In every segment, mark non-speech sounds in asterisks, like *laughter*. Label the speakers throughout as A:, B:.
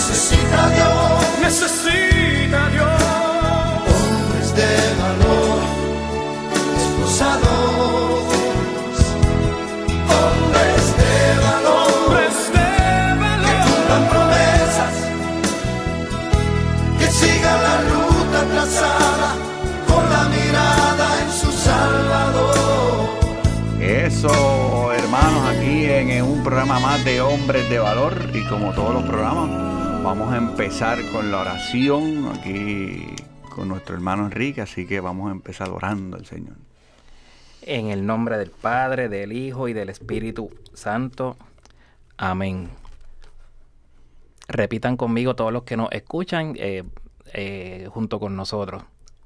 A: necesita Dios,
B: necesita Dios.
A: hombres de valor, esforzados, hombres de valor,
B: Hombres de valor.
A: cumplan promesas, que sigan la ruta trazada con la mirada en su Salvador.
C: Eso, hermanos, aquí en, en un programa más de Hombres de Valor y como todos los programas, vamos a empezar con la oración aquí con nuestro hermano Enrique, así que vamos a empezar orando al Señor.
D: En el nombre del Padre, del Hijo y del Espíritu Santo. Amén. Repitan conmigo todos los que nos escuchan eh, eh, junto con nosotros.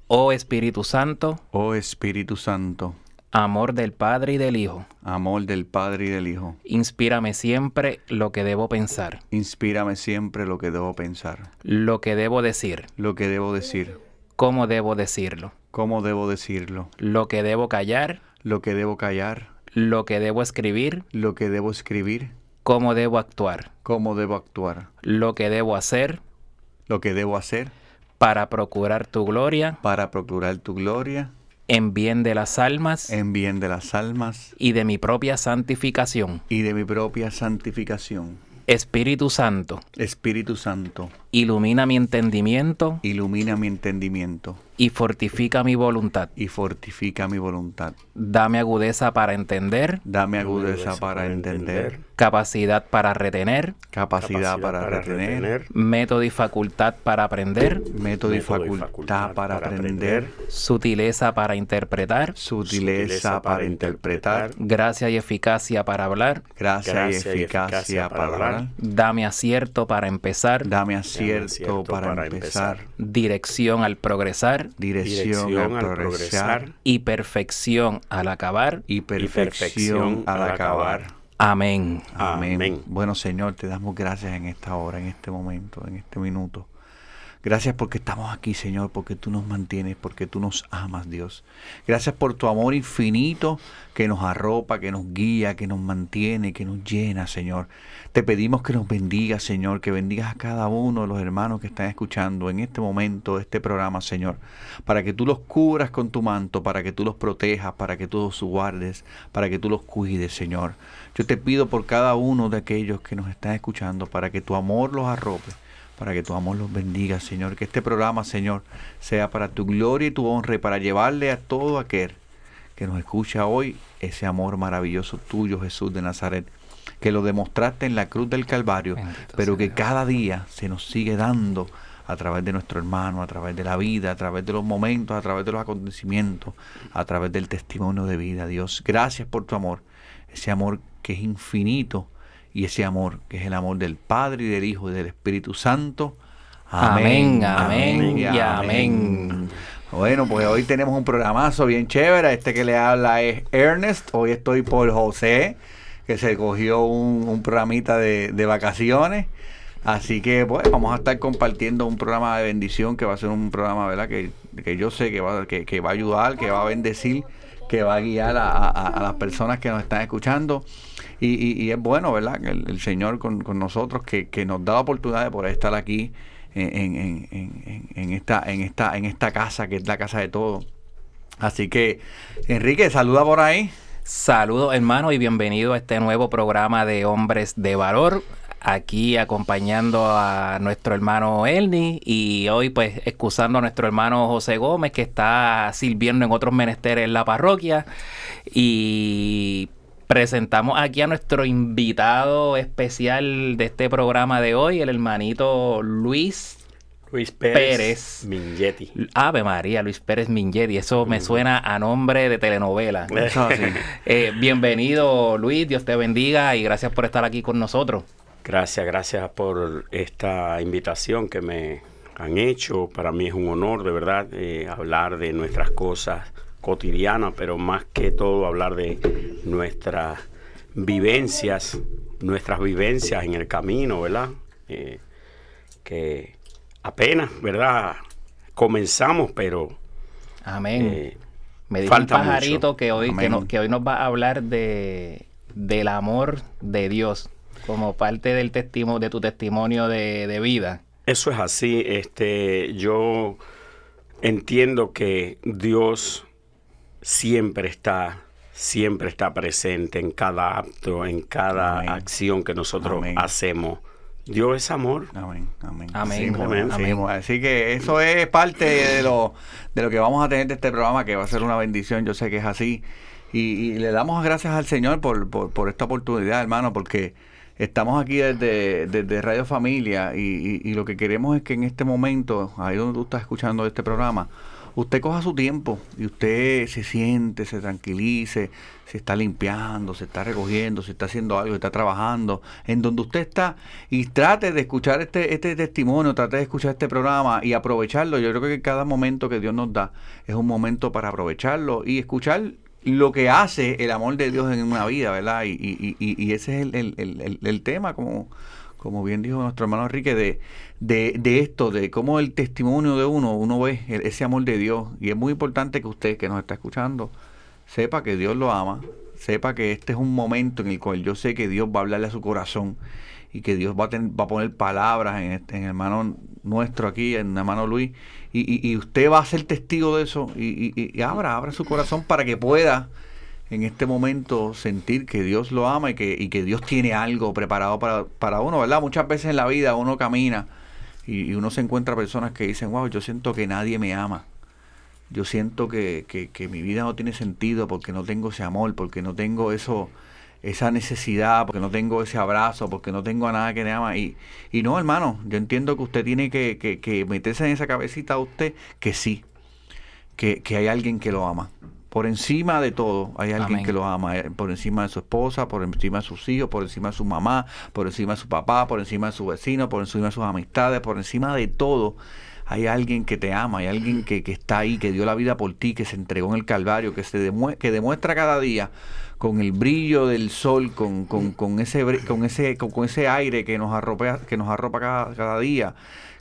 D: Oh Espíritu Santo,
C: Oh Espíritu Santo,
D: amor del Padre y del Hijo,
C: amor del Padre y del Hijo,
D: inspírame siempre lo que debo pensar,
C: inspírame siempre lo que debo pensar,
D: lo que debo decir,
C: lo que debo decir,
D: cómo debo decirlo,
C: cómo debo decirlo,
D: lo que debo callar,
C: lo que debo callar,
D: lo que debo escribir,
C: lo que debo escribir,
D: cómo debo actuar,
C: cómo debo actuar,
D: lo que debo hacer
C: lo que debo hacer
D: para procurar tu gloria
C: para procurar tu gloria
D: en bien de las almas
C: en bien de las almas
D: y de mi propia santificación.
C: y de mi propia santificación.
D: Espíritu Santo,
C: Espíritu Santo,
D: ilumina mi entendimiento
C: ilumina mi entendimiento
D: y fortifica mi voluntad.
C: y fortifica mi voluntad.
D: Dame agudeza para entender,
C: Dame agudeza para entender,
D: capacidad para retener,
C: capacidad para retener,
D: método y facultad para aprender,
C: método y facultad para aprender,
D: sutileza para interpretar,
C: sutileza para interpretar,
D: gracia y eficacia para hablar.
C: gracia y eficacia para hablar.
D: Dame acierto para empezar,
C: Dame acierto para empezar,
D: dirección al progresar
C: dirección al progresar
D: y perfección al acabar.
C: y perfección al acabar.
D: Amén.
C: Amén.
E: Amén.
C: Bueno, Señor, te damos gracias en esta hora, en este momento, en este minuto. Gracias porque estamos aquí, Señor, porque tú nos mantienes, porque tú nos amas, Dios. Gracias por tu amor infinito que nos arropa, que nos guía, que nos mantiene, que nos llena, Señor. Te pedimos que nos bendigas, Señor, que bendigas a cada uno de los hermanos que están escuchando en este momento este programa, Señor, para que tú los cubras con tu manto, para que tú los protejas, para que tú los guardes, para que tú los cuides, Señor. Yo te pido por cada uno de aquellos que nos están escuchando, para que tu amor los arrope, para que tu amor los bendiga, Señor. Que este programa, Señor, sea para tu gloria y tu honra y para llevarle a todo aquel que nos escucha hoy ese amor maravilloso tuyo, Jesús de Nazaret, que lo demostraste en la cruz del Calvario,
D: Bendito
C: pero que
D: Dios.
C: cada día se nos sigue dando a través de nuestro hermano, a través de la vida, a través de los momentos, a través de los acontecimientos, a través del testimonio de vida. Dios, gracias por tu amor, ese amor que es infinito y ese amor que es el amor del Padre y del Hijo y del Espíritu Santo.
D: Amén, amén y amén.
C: Bueno, pues hoy tenemos un programazo bien chévere. Este que le habla es Ernest. Hoy estoy por José, que se cogió un, un programita de, de vacaciones. Así que, pues, vamos a estar compartiendo un programa de bendición que va a ser un programa, ¿verdad? Que, que yo sé que va, que, que va a ayudar, que va a bendecir, que va a guiar a, a- a las personas que nos están escuchando. Y, es bueno, ¿verdad? El, el Señor con, nosotros, que, nos da la oportunidad de poder estar aquí en, esta, en, esta, casa, que es la casa de todos. Así que, Enrique, saluda por ahí.
D: Saludos hermanos y bienvenido a este nuevo programa de Hombres de Valor. Aquí acompañando a nuestro hermano Elni y hoy pues excusando a nuestro hermano José Gómez que está sirviendo en otros menesteres en la parroquia. Y presentamos aquí a nuestro invitado especial de este programa de hoy, el hermanito Luis
E: Luis Pérez,
D: Pérez.
E: Mingetti.
D: Ave María, Luis Pérez Mingetti. Eso me suena a nombre de telenovela. *laughs*
C: Eso.
D: Eh, bienvenido Luis, Dios te bendiga y gracias por estar aquí con nosotros.
E: Gracias, gracias por esta invitación que me han hecho. Para mí es un honor, de verdad, eh, hablar de nuestras cosas cotidianas, pero más que todo hablar de nuestras vivencias, nuestras vivencias en el camino, ¿verdad? Eh, que apenas, ¿verdad? Comenzamos, pero
D: Amén.
E: eh,
D: Me dijo un
E: falta
D: pajarito
E: mucho.
D: que hoy, que,
C: Amén.
D: no- que hoy nos va a hablar de, del amor de Dios. como parte del testimonio, de tu testimonio de, de vida.
E: Eso es así. Este, yo entiendo que Dios siempre está, siempre está presente en cada acto, en cada
C: Amén.
E: acción que nosotros
C: Amén.
E: hacemos. Dios es amor.
C: Amén, amén.
D: Amén,
C: Así
E: amén.
C: que eso es parte de lo, de lo que vamos a tener de este programa, que va a ser una bendición. Yo sé que es así. Y, y le damos gracias al Señor por, por, por esta oportunidad, hermano, porque estamos aquí desde, desde Radio Familia y, y- y lo que queremos es que en este momento, ahí donde tú estás escuchando este programa, usted coja su tiempo y usted se siente, se tranquilice, se está limpiando, se está recogiendo, se está haciendo algo, se está trabajando, en donde usted está y trate de escuchar este, este testimonio, trate de escuchar este programa y aprovecharlo. Yo creo que cada momento que Dios nos da es un momento para aprovecharlo y escuchar lo que hace el amor de Dios en una vida, ¿verdad? Y, y- y- ese es el- el- el- el tema, como, como bien dijo nuestro hermano Enrique, de, de, de esto, de cómo el testimonio de uno, uno ve ese amor de Dios. Y es muy importante que usted que nos está escuchando sepa que Dios lo ama, sepa que este es un momento en el cual yo sé que Dios va a hablarle a su corazón y que Dios va a, ten- va a poner palabras en, este- el hermano nuestro aquí, en el hermano Luis, y, usted va a ser testigo de eso y- y abra, abra su corazón para que pueda en este momento sentir que Dios lo ama y que, y que Dios tiene algo preparado para, para uno, ¿verdad? Muchas veces en la vida uno camina y, uno se encuentra personas que dicen, wow, yo siento que nadie me ama. Yo siento que, que, que mi vida no tiene sentido porque no tengo ese amor, porque no tengo eso, esa necesidad, porque no tengo ese abrazo, porque no tengo a nada que me ama. Y, y no, hermano, yo entiendo que usted tiene que, que, que meterse en esa cabecita a usted que sí, que, que hay alguien que lo ama. Por encima de todo, hay alguien
D: Amén.
C: que lo ama. eh, Por encima de su esposa, por encima de sus hijos, por encima de su mamá, por encima de su papá, por encima de su vecino, por encima de sus amistades, por encima de todo. Hay alguien que te ama, hay alguien que, que está ahí, que dio la vida por ti, que se entregó en el Calvario, que, se demue- que demuestra cada día con el brillo del sol, con, con, con ese, con, ese, con, con ese aire que nos arropa, que nos arropa cada, cada día,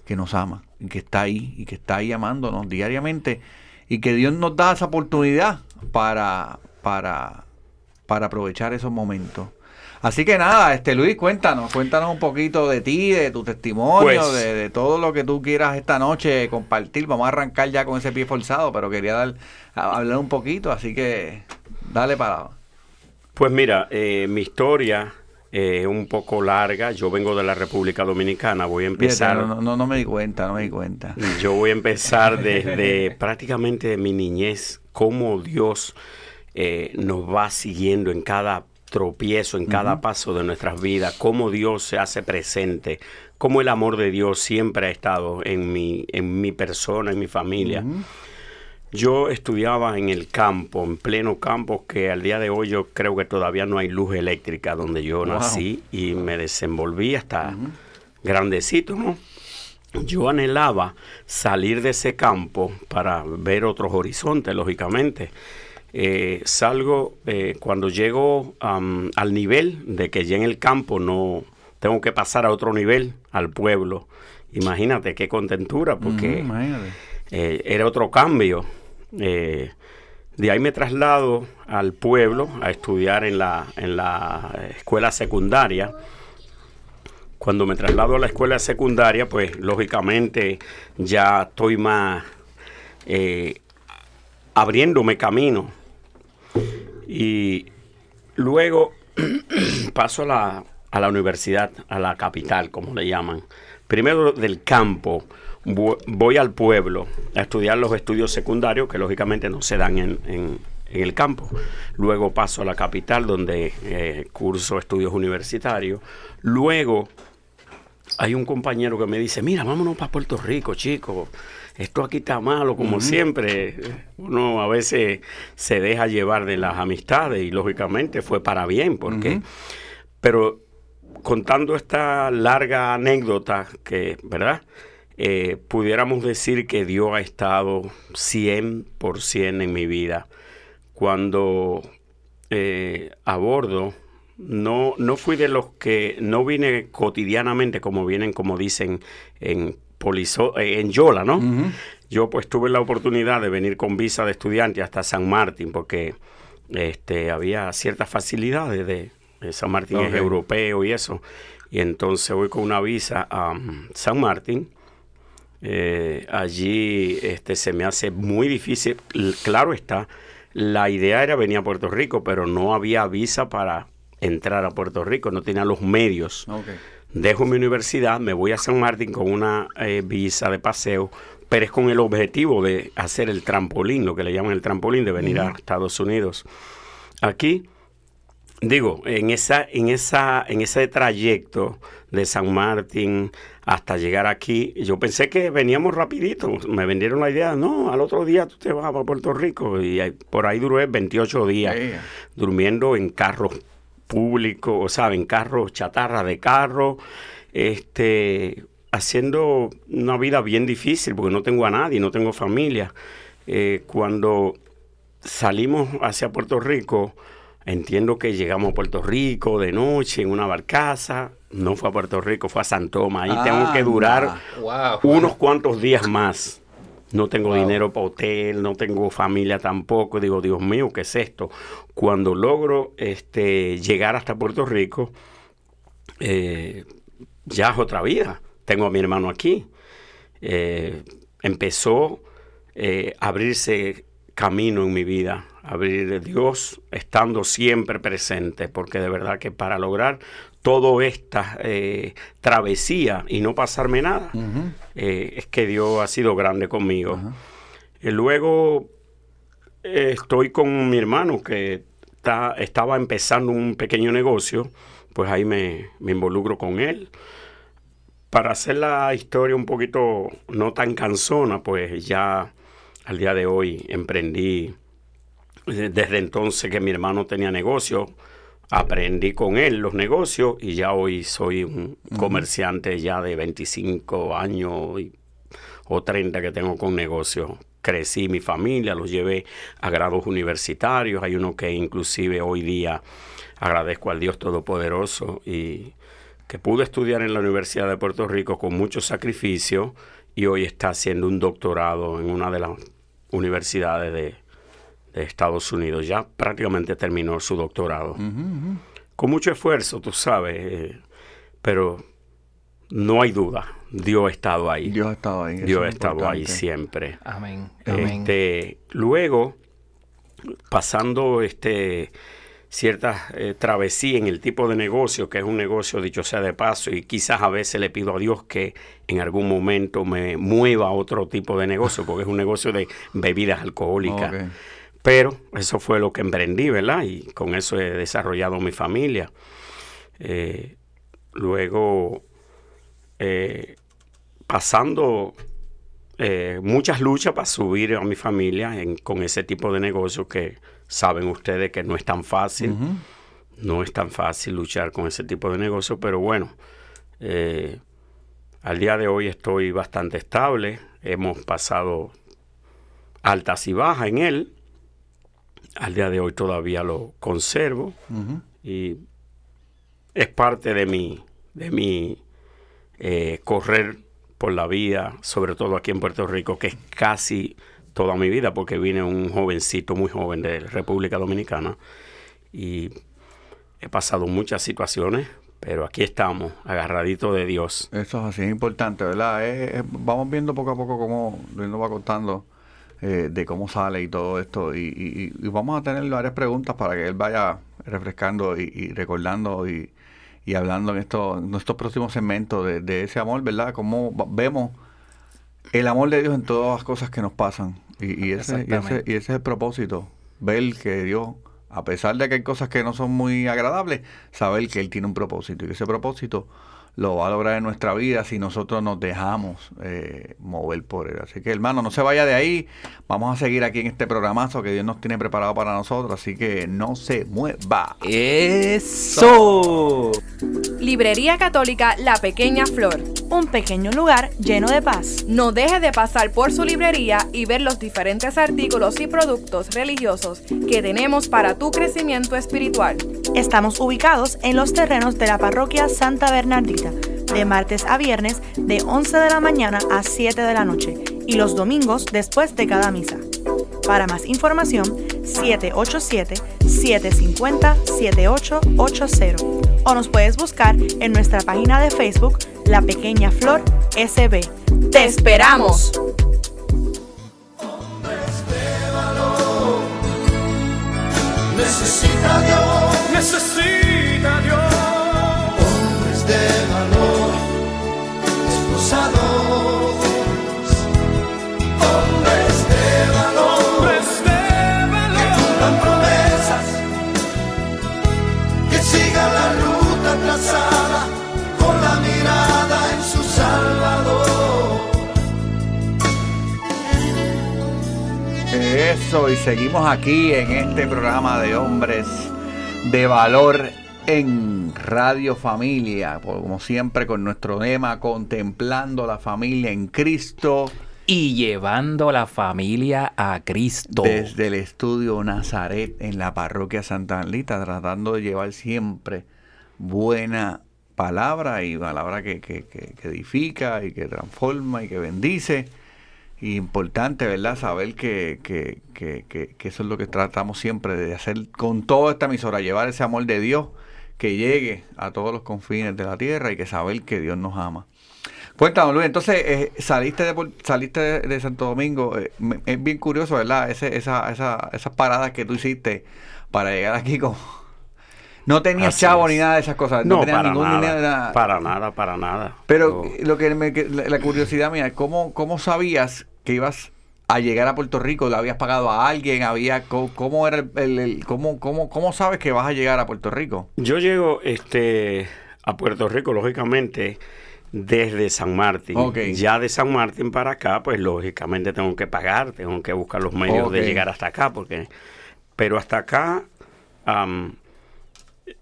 C: que nos ama, y que está ahí, y que está ahí amándonos diariamente, y que Dios nos da esa oportunidad para, para, para aprovechar esos momentos. Así que nada, este Luis, cuéntanos, cuéntanos un poquito de ti, de tu testimonio,
E: Pues-
C: de, de todo lo que tú quieras esta noche compartir. Vamos a arrancar ya con ese pie forzado, pero quería dar, hablar un poquito, así que dale para.
E: Pues mira, eh, mi historia eh, un poco larga. Yo vengo de la República Dominicana. Voy a empezar.
C: no, no, no me di cuenta, no me di cuenta.
E: Yo voy a empezar *laughs* desde prácticamente de mi niñez, cómo Dios eh, nos va siguiendo en cada tropiezo, en cada paso de nuestras vidas, cómo Dios se hace presente, cómo el amor de Dios siempre ha estado en mi, en mi persona, en mi familia. Yo estudiaba en el campo, en pleno campo, que al día de hoy yo creo que todavía no hay luz eléctrica donde yo
C: Wow.
E: nací y me desenvolví hasta grandecito, ¿no? Yo anhelaba salir de ese campo para ver otros horizontes, lógicamente. Eh, salgo eh, cuando llego am, al nivel de que ya en el campo no tengo que pasar a otro nivel, al pueblo. Imagínate qué contentura, porque eh, era otro cambio. Eh, de ahí me traslado al pueblo a estudiar en la, en la escuela secundaria. Cuando me traslado a la escuela secundaria, pues lógicamente ya estoy más eh, abriéndome camino. Y luego *clears throat* paso a la, a la universidad, a la capital, como le llaman. Primero del campo, voy al pueblo a estudiar los estudios secundarios, que lógicamente no se dan en, en- en el campo. Luego paso a la capital, donde eh, curso estudios universitarios. Luego hay un compañero que me dice, mira, vámonos para Puerto Rico, chicos. Esto aquí está malo, como siempre. Uno a veces se deja llevar de las amistades y lógicamente fue para bien, porque... Pero contando esta larga anécdota que, ¿verdad? Eh, pudiéramos decir que Dios ha estado 100% en mi vida. Cuando eh, abordo, no, no fui de los que, no vine cotidianamente como vienen, como dicen en, Polizo- eh, en Yola, ¿no? Yo pues tuve la oportunidad de venir con visa de estudiante hasta San Martín porque este, había ciertas facilidades de San Martín es europeo y eso. Y entonces voy con una visa a um, San Martín. Eh, allí este, se me hace muy difícil. Claro está, la idea era venir a Puerto Rico, pero no había visa para entrar a Puerto Rico, no tenía los medios. Dejo mi universidad, me voy a San Martín con una eh, visa de paseo, pero es con el objetivo de hacer el trampolín, lo que le llaman el trampolín, de venir a Estados Unidos. Aquí, digo, en esa, en esa, en ese trayecto de San Martín hasta llegar aquí, yo pensé que veníamos rapidito. Me vendieron la idea, no, al otro día tú te vas a Puerto Rico. Y por ahí duré 28 días durmiendo en carros públicos, o sea, en carros, chatarra de carro, este, haciendo una vida bien difícil porque no tengo a nadie, no tengo familia. Eh, cuando salimos hacia Puerto Rico, entiendo que llegamos a Puerto Rico de noche en una barcaza, no fue a Puerto Rico, fue a San Tomás, ahí tengo que durar
D: Wow.
E: unos cuantos días más. No tengo
D: Wow.
E: dinero para hotel, no tengo familia tampoco. Digo, Dios mío, ¿qué es esto? Cuando logro este, llegar hasta Puerto Rico, eh, ya es otra vida. Tengo a mi hermano aquí. Eh, empezó eh, a abrirse camino en mi vida, abrir Dios estando siempre presente, porque de verdad que para lograr toda esta eh, travesía y no pasarme nada, eh, es que Dios ha sido grande conmigo. Y luego eh, estoy con mi hermano que está- estaba empezando un pequeño negocio, pues ahí me, me involucro con él. Para hacer la historia un poquito no tan cansona, pues ya al día de hoy emprendí, eh, desde entonces que mi hermano tenía negocio, aprendí con él los negocios y ya hoy soy un comerciante ya de 25 años y- o 30 que tengo con negocio. Crecí mi familia, los llevé a grados universitarios. Hay uno que inclusive hoy día agradezco al Dios Todopoderoso y que pude estudiar en la Universidad de Puerto Rico con mucho sacrificio y hoy está haciendo un doctorado en una de las universidades de, de Estados Unidos. Ya prácticamente terminó su doctorado. Con mucho esfuerzo, tú sabes, eh, pero no hay duda, Dios ha estado ahí.
C: Dios ha estado ahí.
E: Dios ha ahí siempre.
D: Amén. Amén.
E: Este, luego, pasando este, ciertas eh, travesías en el tipo de negocio, que es un negocio dicho sea de paso, y quizás a veces le pido a Dios que en algún momento me mueva a otro tipo de negocio, porque es un negocio de bebidas alcohólicas. Pero eso fue lo que emprendí, ¿verdad? Y con eso he desarrollado mi familia. Eh, luego, eh, pasando eh, muchas luchas para subir a mi familia en- con ese tipo de negocio que saben ustedes que no es tan fácil. No es tan fácil luchar con ese tipo de negocio, pero bueno, eh, al día de hoy estoy bastante estable. Hemos pasado altas y bajas en él. Al día de hoy todavía lo conservo y es parte de mi, de mi eh, correr por la vida, sobre todo aquí en Puerto Rico, que es casi toda mi vida, porque vine un jovencito, muy joven de República Dominicana y he pasado muchas situaciones, pero aquí estamos, agarraditos de Dios.
C: Eso es así, es importante, ¿verdad? Vamos viendo poco a poco cómo Luis nos va contando eh, de cómo sale y todo esto. Y, y- y vamos a tener varias preguntas para que él vaya refrescando y, y recordando y, y hablando en, esto, en estos próximos segmentos de, de ese amor, ¿verdad? Cómo vemos el amor de Dios en todas las cosas que nos pasan. Y, y ese, y, ese, y ese es el propósito, ver que Dios, a pesar de que hay cosas que no son muy agradables, saber que Él tiene un propósito y que ese propósito lo va a lograr en nuestra vida si nosotros nos dejamos eh, mover por Él. Así que hermano, no se vaya de ahí, vamos a seguir aquí en este programazo que Dios nos tiene preparado para nosotros, así que no se mueva.
D: Eso.
F: Librería Católica La Pequeña Flor.
G: Un pequeño lugar lleno de paz.
F: No deje de pasar por su librería y ver los diferentes artículos y productos religiosos que tenemos para tu crecimiento espiritual.
G: Estamos ubicados en los terrenos de la parroquia Santa Bernardita, de martes a viernes de 11 de la mañana a 7 de la noche y los domingos después de cada misa. Para más información, 787-750-7880 o nos puedes buscar en nuestra página de Facebook La Pequeña Flor SB.
F: ¡Te esperamos!
A: Necesita Dios
B: necesita
C: Y seguimos aquí en este programa de hombres de valor en Radio Familia, como siempre con nuestro lema, contemplando la familia en Cristo,
D: Y llevando la familia a Cristo.
C: desde el estudio Nazaret en la parroquia Santa Anlita, tratando de llevar siempre buena palabra y palabra que, que- que- que edifica y que transforma y que bendice. Importante, ¿verdad? Saber que, que- que- eso es lo que tratamos siempre de hacer con toda esta emisora, llevar ese amor de Dios que llegue a todos los confines de la tierra y que saber que Dios nos ama. Cuéntanos, Luis, entonces eh, saliste de saliste de, de Santo Domingo, eh, me- es bien curioso, ¿verdad? Ese, esa, esa, esas paradas que tú hiciste para llegar aquí como... No tenías
E: Así
C: chavo
E: es.
C: ni nada de esas cosas, no,
E: No,
C: tenías
E: para
C: ningún
E: nada,
C: dinero, nada.
E: para nada, para nada.
C: Pero lo que me, la curiosidad mía, ¿cómo, ¿cómo sabías que ibas a llegar a Puerto Rico? ¿Lo habías pagado a alguien? ¿Había cómo era el, el- el- cómo, cómo, cómo sabes que vas a llegar a Puerto Rico?
E: Yo llego este, a Puerto Rico, lógicamente, desde San Martín. Ya de San Martín para acá, pues lógicamente tengo que pagar, tengo que buscar los medios de llegar hasta acá, porque... Pero hasta acá,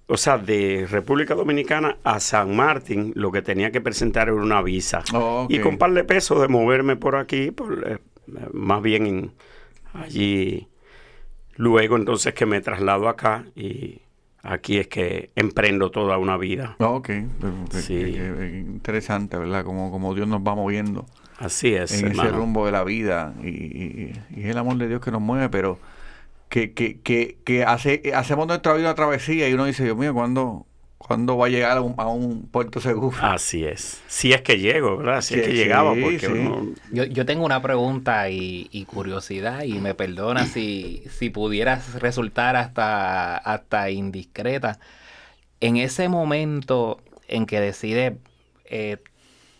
E: o sea, de República Dominicana a San Martín, lo que tenía que presentar era una visa.
C: Oh.
E: Y con par de pesos de moverme por aquí, por, eh, más bien en- allí Luego entonces que me traslado acá y aquí es que emprendo toda una vida.
C: Ah, Ok, eh,
E: Sí.
C: eh, eh, interesante, ¿verdad? Como, como Dios nos va moviendo
E: Así es,
C: en ese rumbo de la vida y, y- y es el amor de Dios que nos mueve, pero que, que, que, que hace, hacemos nuestra vida una travesía y uno dice, Dios mío, ¿cuándo, ¿cuándo va a llegar a un, a un puerto seguro?
E: Así es. Si es que llego, ¿verdad? Si es
C: Sí,
E: que llegaba, porque
C: sí.
E: uno-
D: Yo, yo tengo una pregunta y, y curiosidad y me perdona si, si pudieras resultar hasta, hasta indiscreta. En ese momento en que decides eh,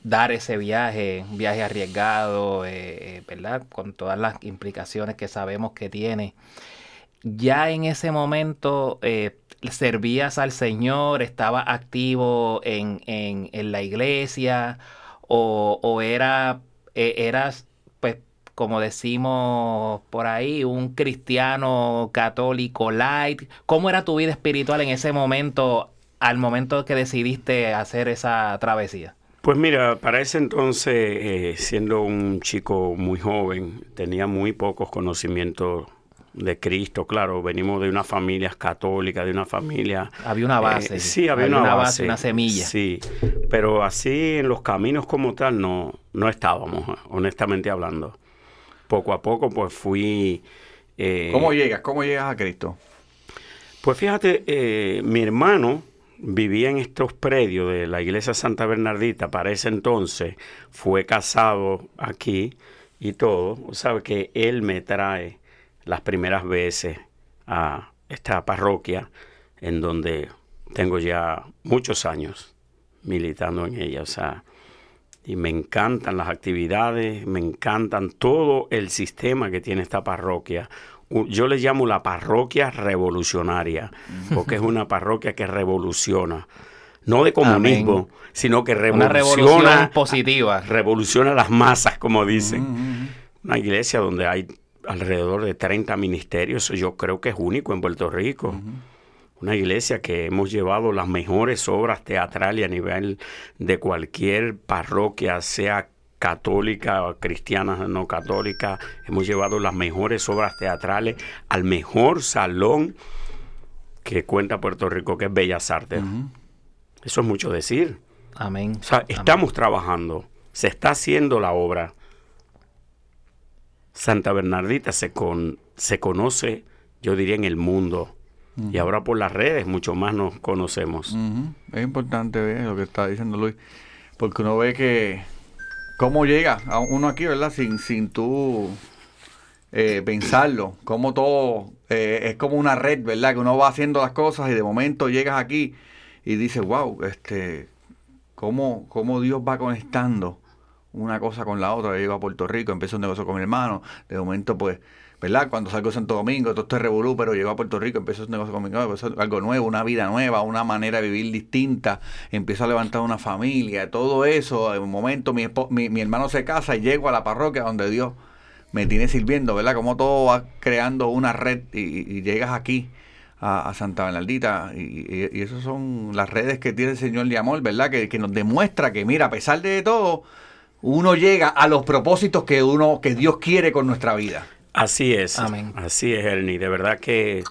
D: dar ese viaje, un viaje arriesgado, eh, eh, ¿verdad? Con todas las implicaciones que sabemos que tiene, ya en ese momento eh, servías al Señor, estaba activo en, en- en la iglesia o, o era, eh, eras, pues, como decimos por ahí, un cristiano católico light. ¿Cómo era tu vida espiritual en ese momento, al momento que decidiste hacer esa travesía?
E: Pues mira, para ese entonces, eh, siendo un chico muy joven, tenía muy pocos conocimientos de Cristo. Claro, venimos de una familia católica, de una familia...
D: Había una base.
E: Eh, sí, había, una, base,
D: una semilla.
E: Sí, pero así en los caminos como tal no, no estábamos, honestamente hablando. Poco a poco pues fui... eh,
C: ¿Cómo llegas? ¿Cómo llegas a Cristo?
E: pues fíjate, eh, mi hermano vivía en estos predios de la iglesia Santa Bernardita. Para ese entonces fue casado aquí y todo. O sea que él me trae las primeras veces a esta parroquia en donde tengo ya muchos años militando en ella. O sea, y me encantan las actividades, me encantan todo el sistema que tiene esta parroquia. Yo le llamo la parroquia revolucionaria, porque es una parroquia que revoluciona. No de comunismo,
D: Amén.
E: sino que
D: Una revolución
E: revoluciona,
D: positiva.
E: revoluciona las masas, como dicen. Una iglesia donde hay alrededor de 30 ministerios, yo creo que es único en Puerto Rico. Una iglesia que hemos llevado las mejores obras teatrales a nivel de cualquier parroquia, sea católica o cristiana no católica. Hemos llevado las mejores obras teatrales al mejor salón que cuenta Puerto Rico, que es Bellas Artes. Eso es mucho decir.
D: Amén.
E: O sea,
D: Amén.
E: estamos trabajando, se está haciendo la obra. Santa Bernardita se, con, se conoce yo diría en el mundo. Y ahora por las redes mucho más nos conocemos.
C: Es importante ver lo que está diciendo Luis, porque uno ve que cómo llega a uno aquí, ¿verdad? Sin, sin tú eh, pensarlo, cómo todo eh, es como una red, ¿verdad? Que uno va haciendo las cosas y de momento llegas aquí y dices, wow, este, cómo, cómo Dios va conectando una cosa con la otra. Llego a Puerto Rico, empiezo un negocio con mi hermano, de momento pues, ¿verdad? Cuando salgo de Santo Domingo, todo esto es revolú, pero llego a Puerto Rico, empiezo un negocio con mi hermano, algo nuevo, una vida nueva, una manera de vivir distinta, empiezo a levantar una familia, todo eso, en un momento mi, mi, mi hermano se casa y llego a la parroquia donde Dios me tiene sirviendo, ¿verdad? Como todo va creando una red y, y- llegas aquí a, a Santa Bernardita y, y, y esas son las redes que tiene el Señor de amor, ¿verdad? Que, que nos demuestra que, mira, a pesar de todo, uno llega a los propósitos que uno, que Dios quiere con nuestra vida.
E: Así es.
D: Amén.
E: Así es, Ernie. De verdad que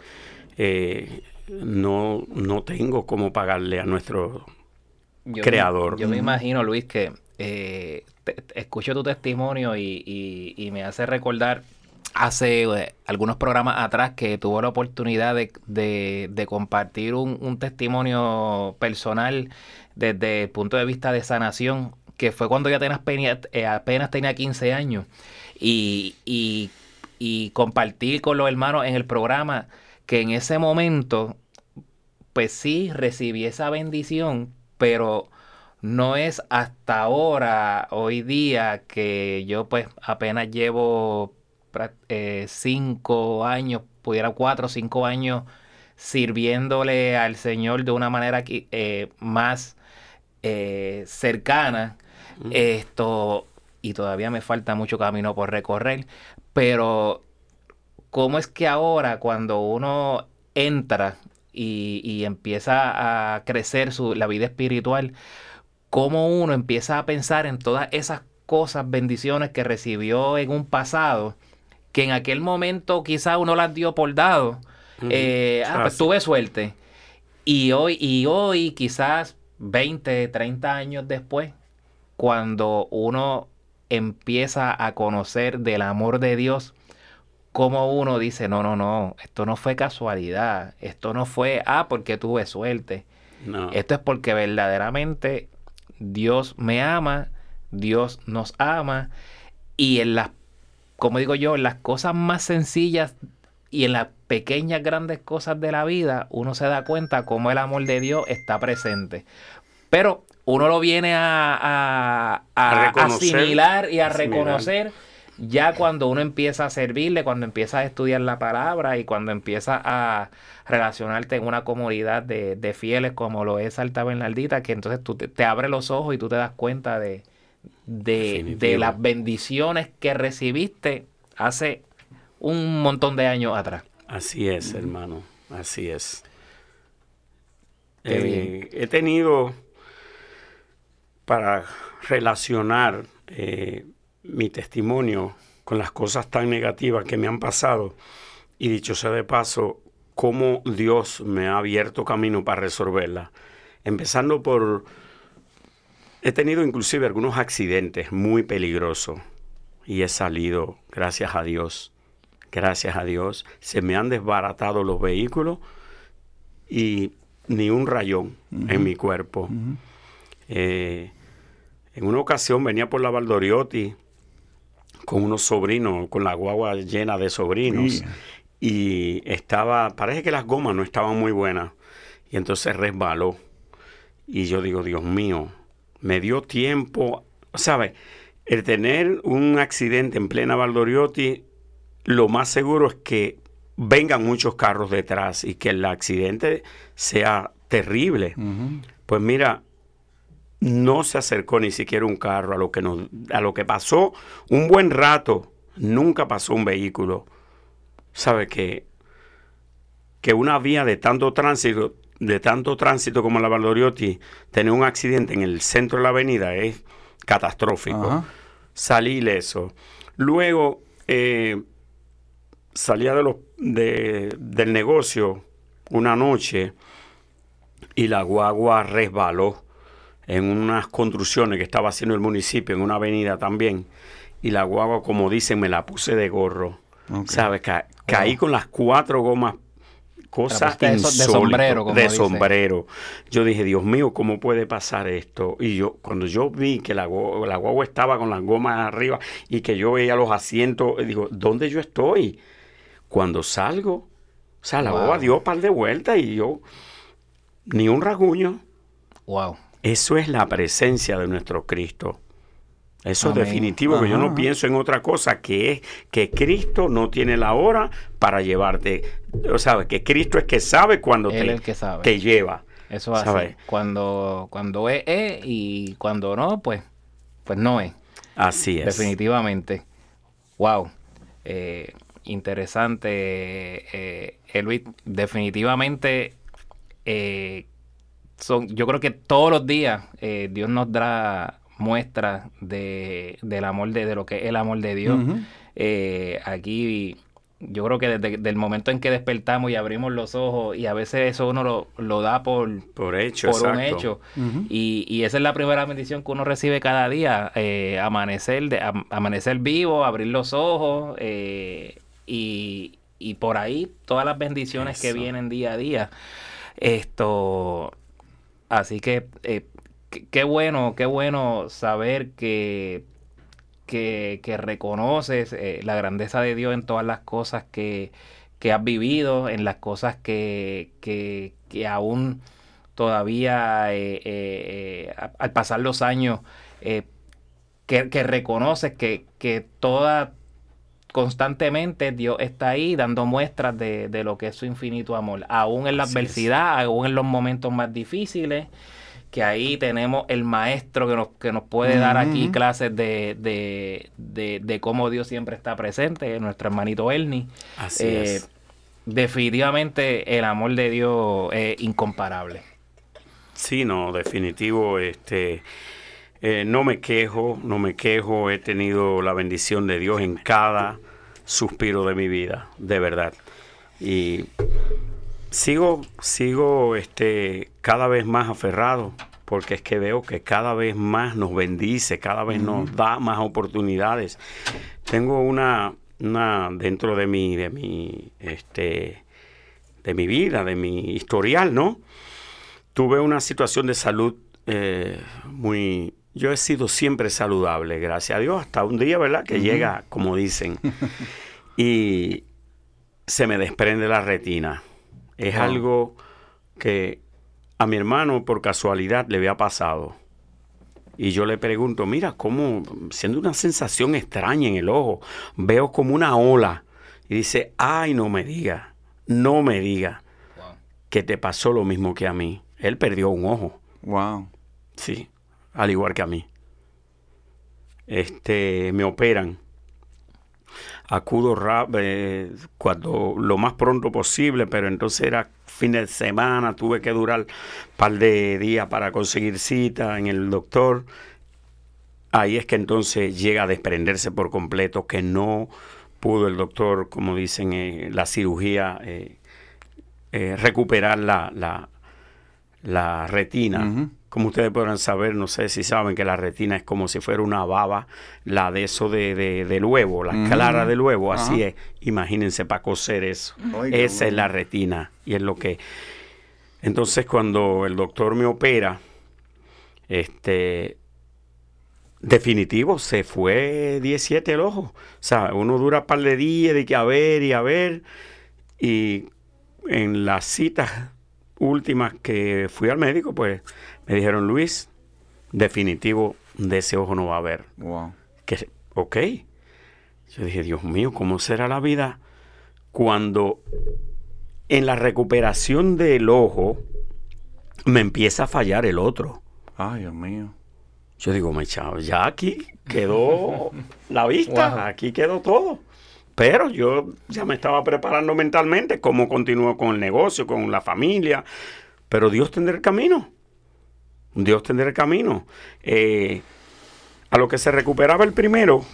E: eh, no, no tengo cómo pagarle a nuestro
D: Yo
E: creador.
D: Me, yo me imagino, Luis, que eh, te- te- escucho tu testimonio y, y- y me hace recordar hace eh, algunos programas atrás que tuve la oportunidad de, de- de compartir un, un testimonio personal desde el punto de vista de sanación, que fue cuando yo apenas, eh, apenas tenía 15 años. Y, y, compartir con los hermanos en el programa que en ese momento pues sí, recibí esa bendición, pero no es hasta ahora, hoy día, que yo pues apenas llevo eh, cinco años, pudiera cuatro o cinco años sirviéndole al Señor de una manera eh, más eh, cercana. Esto, y todavía me falta mucho camino por recorrer, pero ¿cómo es que ahora cuando uno entra y, y empieza a crecer su, la vida espiritual, cómo uno empieza a pensar en todas esas cosas, bendiciones que recibió en un pasado, que en aquel momento quizá uno las dio por dado. Eh, ah, pues
E: Así.
D: tuve suerte. Y hoy, y hoy, quizás 20, 30 años después, cuando uno empieza a conocer del amor de Dios, como uno dice, no, no, no, esto no fue casualidad, esto no fue, ah, porque tuve suerte.
E: No.
D: Esto es porque verdaderamente Dios me ama, Dios nos ama y en las, como digo yo, en las cosas más sencillas y en las pequeñas grandes cosas de la vida, uno se da cuenta cómo el amor de Dios está presente. Pero uno lo viene a, a- a asimilar y a reconocer ya cuando uno empieza a servirle, cuando empieza a estudiar la palabra y cuando empieza a relacionarte en una comunidad de, de fieles como lo es Alta Bernardita, que entonces tú te, te abre los ojos y tú te das cuenta de, de, de las bendiciones que recibiste hace un montón de años atrás.
E: Así es, hermano. Así es. Eh, he tenido para relacionar eh, mi testimonio con las cosas tan negativas que me han pasado y dicho sea de paso, cómo Dios me ha abierto camino para resolverlas. Empezando por, he tenido inclusive algunos accidentes muy peligrosos y he salido, gracias a Dios, gracias a Dios, se me han desbaratado los vehículos y ni un rayón en mi cuerpo. Eh, en una ocasión venía por la Valdoriotti con unos sobrinos, con la guagua llena de sobrinos.
C: Sí.
E: Y estaba, parece que las gomas no estaban muy buenas. Y entonces resbaló. Y yo digo, Dios mío, me dio tiempo, ¿sabes? El tener un accidente en plena Valdoriotti, lo más seguro es que vengan muchos carros detrás y que el accidente sea terrible. Pues mira, no se acercó ni siquiera un carro a lo que nos, a lo que pasó un buen rato. Nunca pasó un vehículo. Sabe que que una vía de tanto tránsito, de tanto tránsito como la Valdoriotti, tener un accidente en el centro de la avenida es catastrófico.
C: Ajá.
E: Salí ileso. Luego eh, salía de los, de- del negocio una noche y la guagua resbaló en unas construcciones que estaba haciendo el municipio, en una avenida también. Y la guagua, como dicen, me la puse de gorro. ¿Sabes? Ca- Caí con las cuatro gomas cosas
D: pues, de sombrero, como
E: de
D: dice.
E: sombrero. Yo dije, Dios mío, ¿cómo puede pasar esto? Y yo, cuando yo vi que la, la guagua estaba con las gomas arriba y que yo veía los asientos, digo, ¿dónde yo estoy? Cuando salgo, o sea, la
D: Wow.
E: guagua dio un par de vueltas y yo, ni un rasguño.
D: Wow.
E: Eso es la presencia de nuestro Cristo. Eso
D: Amén.
E: es definitivo, que yo no pienso en otra cosa, que es que Cristo no tiene la hora para llevarte. O sea, que Cristo es que sabe cuando
D: Él
E: te,
D: el que sabe.
E: te lleva.
D: Eso es así.
E: ¿Sabes?
D: Cuando, cuando es, es y cuando no, pues, pues no es.
E: Así es.
D: Definitivamente. Wow. Eh, interesante, eh, Elvis. Definitivamente, eh, son, yo creo que todos los días eh, Dios nos da muestras de, del amor de, de lo que es el amor de Dios. Eh, aquí yo creo que desde el momento en que despertamos y abrimos los ojos y a veces eso uno lo, lo da por,
E: Por hecho,
D: por un hecho. Y, y esa es la primera bendición que uno recibe cada día, eh, amanecer, de, am- amanecer vivo, abrir los ojos eh, y, y por ahí todas las bendiciones que vienen día a día. Esto, así que eh, qué- bueno, qué bueno saber que, que, reconoces eh, la grandeza de Dios en todas las cosas que, que has vivido, en las cosas que, que, que aún todavía eh, al pasar los años, que, reconoces que toda constantemente Dios está ahí dando muestras de, de lo que es su infinito amor, aún en la
E: Así es.
D: adversidad, aún en los momentos más difíciles, que ahí tenemos el maestro que nos, que nos puede dar aquí clases de, de, de, de cómo Dios siempre está presente, nuestro hermanito Ernie.
E: Así
D: Eh,
E: es.
D: Definitivamente el amor de Dios es incomparable.
E: Sí, no, definitivo. Este, eh, no me quejo, no me quejo. He tenido la bendición de Dios en cada suspiro de mi vida, de verdad. Y sigo, sigo, este, cada vez más aferrado, porque es que veo que cada vez más nos bendice, cada vez nos da más oportunidades. Tengo una, una dentro de mi, de mi, este, de mi vida, de mi historial, ¿no? tuve una situación de salud eh, muy... Yo he sido siempre saludable, gracias a Dios, hasta un día, ¿verdad? Que llega, como dicen, *laughs* y se me desprende la retina. Es
C: Wow.
E: algo que a mi hermano por casualidad le había pasado. Y yo le pregunto, mira, cómo, siendo una sensación extraña en el ojo, veo como una ola. Y dice, ay, no me diga, no me diga que te pasó lo mismo que a mí. Él perdió un ojo,
C: Wow.
E: sí, al igual que a mí. Este, me operan. Acudo rap- eh, cuando lo más pronto posible, pero entonces era fin de semana, tuve que durar un par de días para conseguir cita en el doctor. Ahí es que entonces llega a desprenderse por completo, que no pudo el doctor, como dicen, eh, la cirugía, eh, recuperar la, la, la retina. Como ustedes podrán saber, no sé si saben que la retina es como si fuera una baba, la de eso de, de- del huevo, la
C: Ujú.
E: clara del huevo, así es. Imagínense para coser eso. Esa es la retina y es lo que... Entonces cuando el doctor me opera, este, definitivo, se fue 17 el ojo. O sea, uno dura un par de días de que a ver y a ver. Y en las citas últimas que fui al médico, pues me dijeron, Luis, definitivo, de ese ojo no va a haber.
C: Wow.
E: Que, ok. Yo dije, Dios mío, ¿cómo será la vida cuando en la recuperación del ojo me empieza a fallar el otro?
C: Ay, Dios mío.
E: Yo digo, me chao, ya aquí quedó *laughs* la vista,
D: Wow.
E: aquí quedó todo. Pero yo ya me estaba preparando mentalmente cómo continúo con el negocio, con la familia. Pero Dios tendrá el camino. Dios tendrá el camino. Eh, a lo que se recuperaba el primero,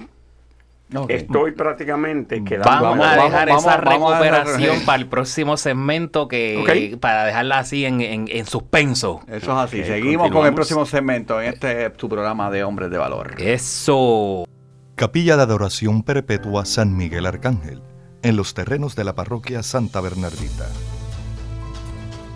E: estoy prácticamente quedando.
D: Vamos,
C: Vamos,
D: a dejar
C: vamos,
D: esa
C: vamos a dejar-
D: recuperación para el próximo segmento que para dejarla así en, en- en suspenso.
C: Eso es así. Seguimos con el próximo segmento en este tu programa de Hombres de Valor.
D: Eso.
H: Capilla de Adoración Perpetua San Miguel Arcángel, en los terrenos de la parroquia Santa Bernardita.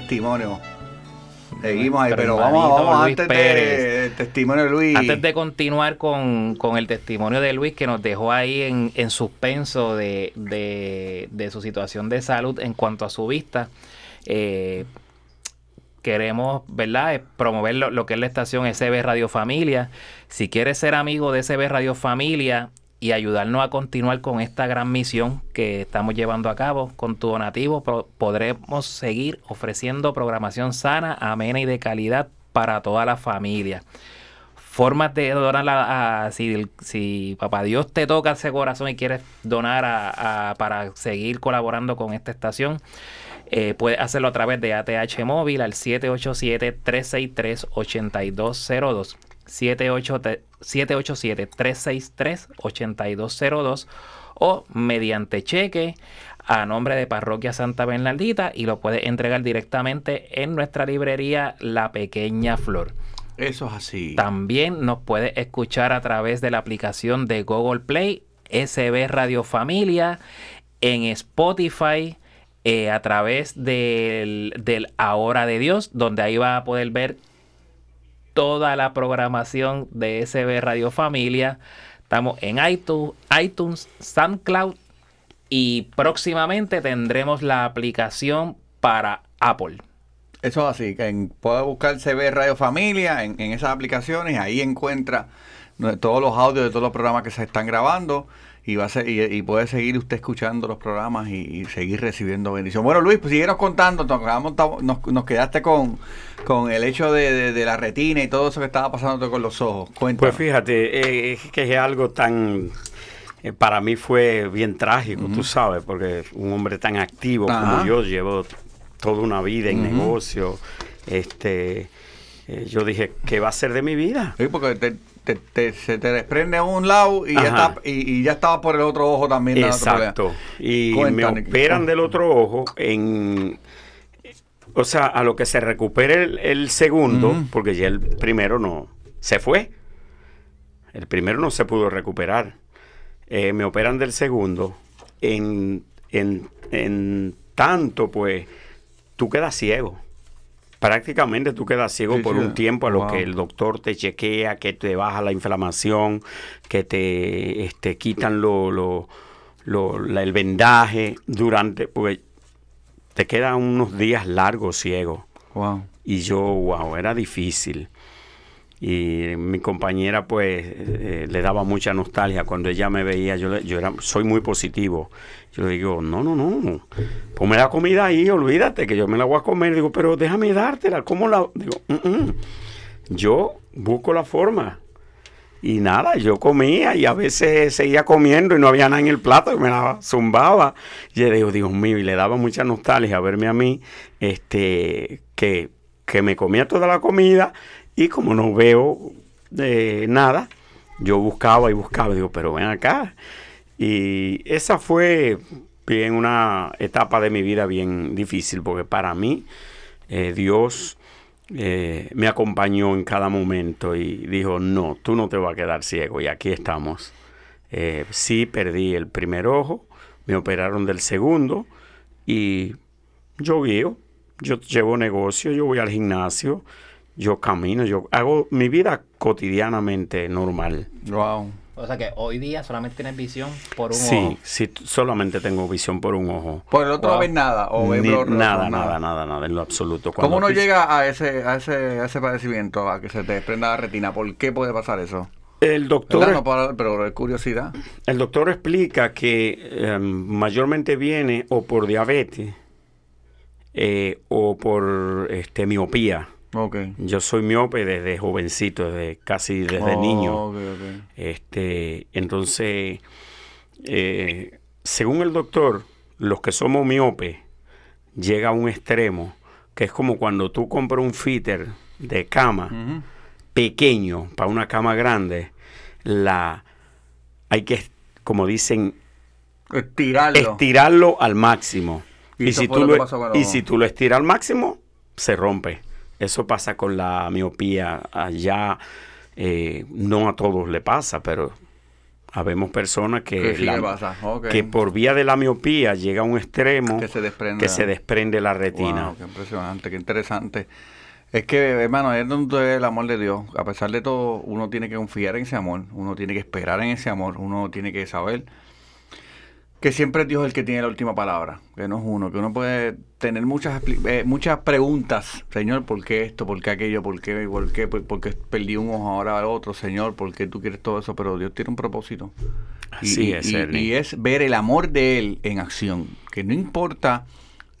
C: Testimonio. Seguimos ahí, pero vamos, vamos antes de, del testimonio de Luis.
D: Antes de continuar con, con el testimonio de Luis que nos dejó ahí en, en suspenso de, de- de su situación de salud en cuanto a su vista, eh, queremos, ¿verdad?, Eh, promover lo, lo que es la estación SB Radio Familia. Si quieres ser amigo de SB Radio Familia y ayudarnos a continuar con esta gran misión que estamos llevando a cabo, con tu donativo podremos seguir ofreciendo programación sana, amena y de calidad para toda la familia. Formas de donar a, si, si papá Dios te toca ese corazón y quieres donar a- para seguir colaborando con esta estación eh, puedes hacerlo a través de ATH móvil al 787-363-8202 787-363-8202 o mediante cheque a nombre de Parroquia Santa Bernardita y lo puedes entregar directamente en nuestra librería La Pequeña Flor.
C: Eso es así.
D: También nos puedes escuchar a través de la aplicación de Google Play, SB Radio Familia, en Spotify, eh, a través del, del Ahora de Dios, donde ahí vas a poder ver toda la programación de SB Radio Familia. Estamos en iTunes, SoundCloud y próximamente tendremos la aplicación para Apple.
C: Eso es así, que en, puede buscar CB Radio Familia en, en esas aplicaciones, ahí encuentra no- todos los audios de todos los programas que se están grabando y va a ser, y, y puede seguir usted escuchando los programas y, y seguir recibiendo bendición. Bueno, Luis, pues síguenos contando, nos, nos, nos quedaste con, con el hecho de, de- de la retina y todo eso que estaba pasando con los ojos. Cuéntanos.
E: Pues fíjate, eh, es que es algo tan... eh, para mí fue bien trágico, tú sabes, porque un hombre tan activo como yo, llevo toda una vida en
C: Ujú.
E: negocio, este, eh, yo dije, ¿qué va a ser de mi vida?
C: Sí, porque te- te- te- se te desprende un lado y ya, está, y, y ya estaba por el otro ojo también.
E: Exacto. Y me operan del otro ojo en... O sea, a lo que se recupere el, el segundo, porque ya el primero no... Se fue. El primero no se pudo recuperar. Eh, me operan del segundo. En, en, en tanto, pues, tú quedas ciego. Prácticamente tú quedas ciego
C: Sí,
E: por
C: sí.
E: un tiempo a lo
C: Wow.
E: que el doctor te chequea, que te baja la inflamación, que te este, quitan lo, lo- lo- la- el vendaje durante, pues te quedan unos días largos ciego.
C: Wow.
E: Y yo, wow, era difícil. Y mi compañera, pues, eh, le daba mucha nostalgia cuando ella me veía. Yo, le- yo era, soy muy positivo. Yo le digo, no, no, no, ponme la comida ahí, olvídate que yo me la voy a comer. Digo, pero déjame dártela, ¿cómo la...? Digo, yo busco la forma. Y nada, yo comía y a veces seguía comiendo y no había nada en el plato y me la zumbaba. Y yo digo, Dios mío, y le daba mucha nostalgia verme a mí, este, que, que me comía toda la comida y como no veo eh, nada, yo buscaba y buscaba. Digo, pero ven acá. Y esa fue bien una etapa de mi vida bien difícil porque para mí eh, Dios eh, me acompañó en cada momento y dijo, no, tú no te vas a quedar ciego y aquí estamos. Sí, perdí el primer ojo, me operaron del segundo y yo guío, yo llevo negocio, yo voy al gimnasio, yo camino, yo hago mi vida cotidianamente normal.
C: Wow.
D: O sea que hoy día solamente tienes visión por un
E: Sí,
D: ojo.
E: sí, t- solamente tengo visión por un ojo.
C: Por el otro no
D: Wow.
C: ves nada. O ves
E: Ni-
C: borroso,
E: nada, nada, nada, nada, en lo absoluto.
C: ¿Cómo
E: Cuando
C: uno
E: tú-
C: llega a ese, a ese, a ese padecimiento, a que se te desprenda la retina? ¿Por qué puede pasar eso?
E: El doctor.
C: No para- pero es curiosidad.
E: el doctor explica que eh, mayormente viene o por diabetes eh, o por este, miopía.
C: Ok.
E: Yo soy miope desde jovencito, desde casi desde
C: Oh,
E: niño. Este, entonces, eh, según el doctor, los que somos miopes, llega a un extremo que es como cuando tú compras un fitter de cama pequeño para una cama grande, la hay que, como dicen,
C: Estirarlo.
E: estirarlo al máximo.
C: Y
E: si tú
C: lo
E: y si tú lo estiras al máximo, se rompe. Eso pasa con la miopía. Allá eh, no a todos le pasa, pero habemos personas que,
C: Que sí
E: la-
C: le pasa, ok.
E: que por vía de la miopía llega a un extremo
C: Que se desprende.
E: que se desprende la retina.
C: Wow, qué impresionante, qué interesante. Es que, hermano, es donde el amor de Dios. A pesar de todo, uno tiene que confiar en ese amor, uno tiene que esperar en ese amor, uno tiene que saber que siempre es Dios el que tiene la última palabra, que no es uno, que uno puede tener muchas eh, muchas preguntas, Señor, ¿por qué esto? ¿Por qué aquello? ¿Por qué? ¿Por qué? ¿Por, por qué perdí un ojo ahora al otro? Señor, ¿por qué tú quieres todo eso? Pero Dios tiene un propósito.
E: Así
C: y,
E: es,
C: y- y es ver el amor de Él en acción. Que no importa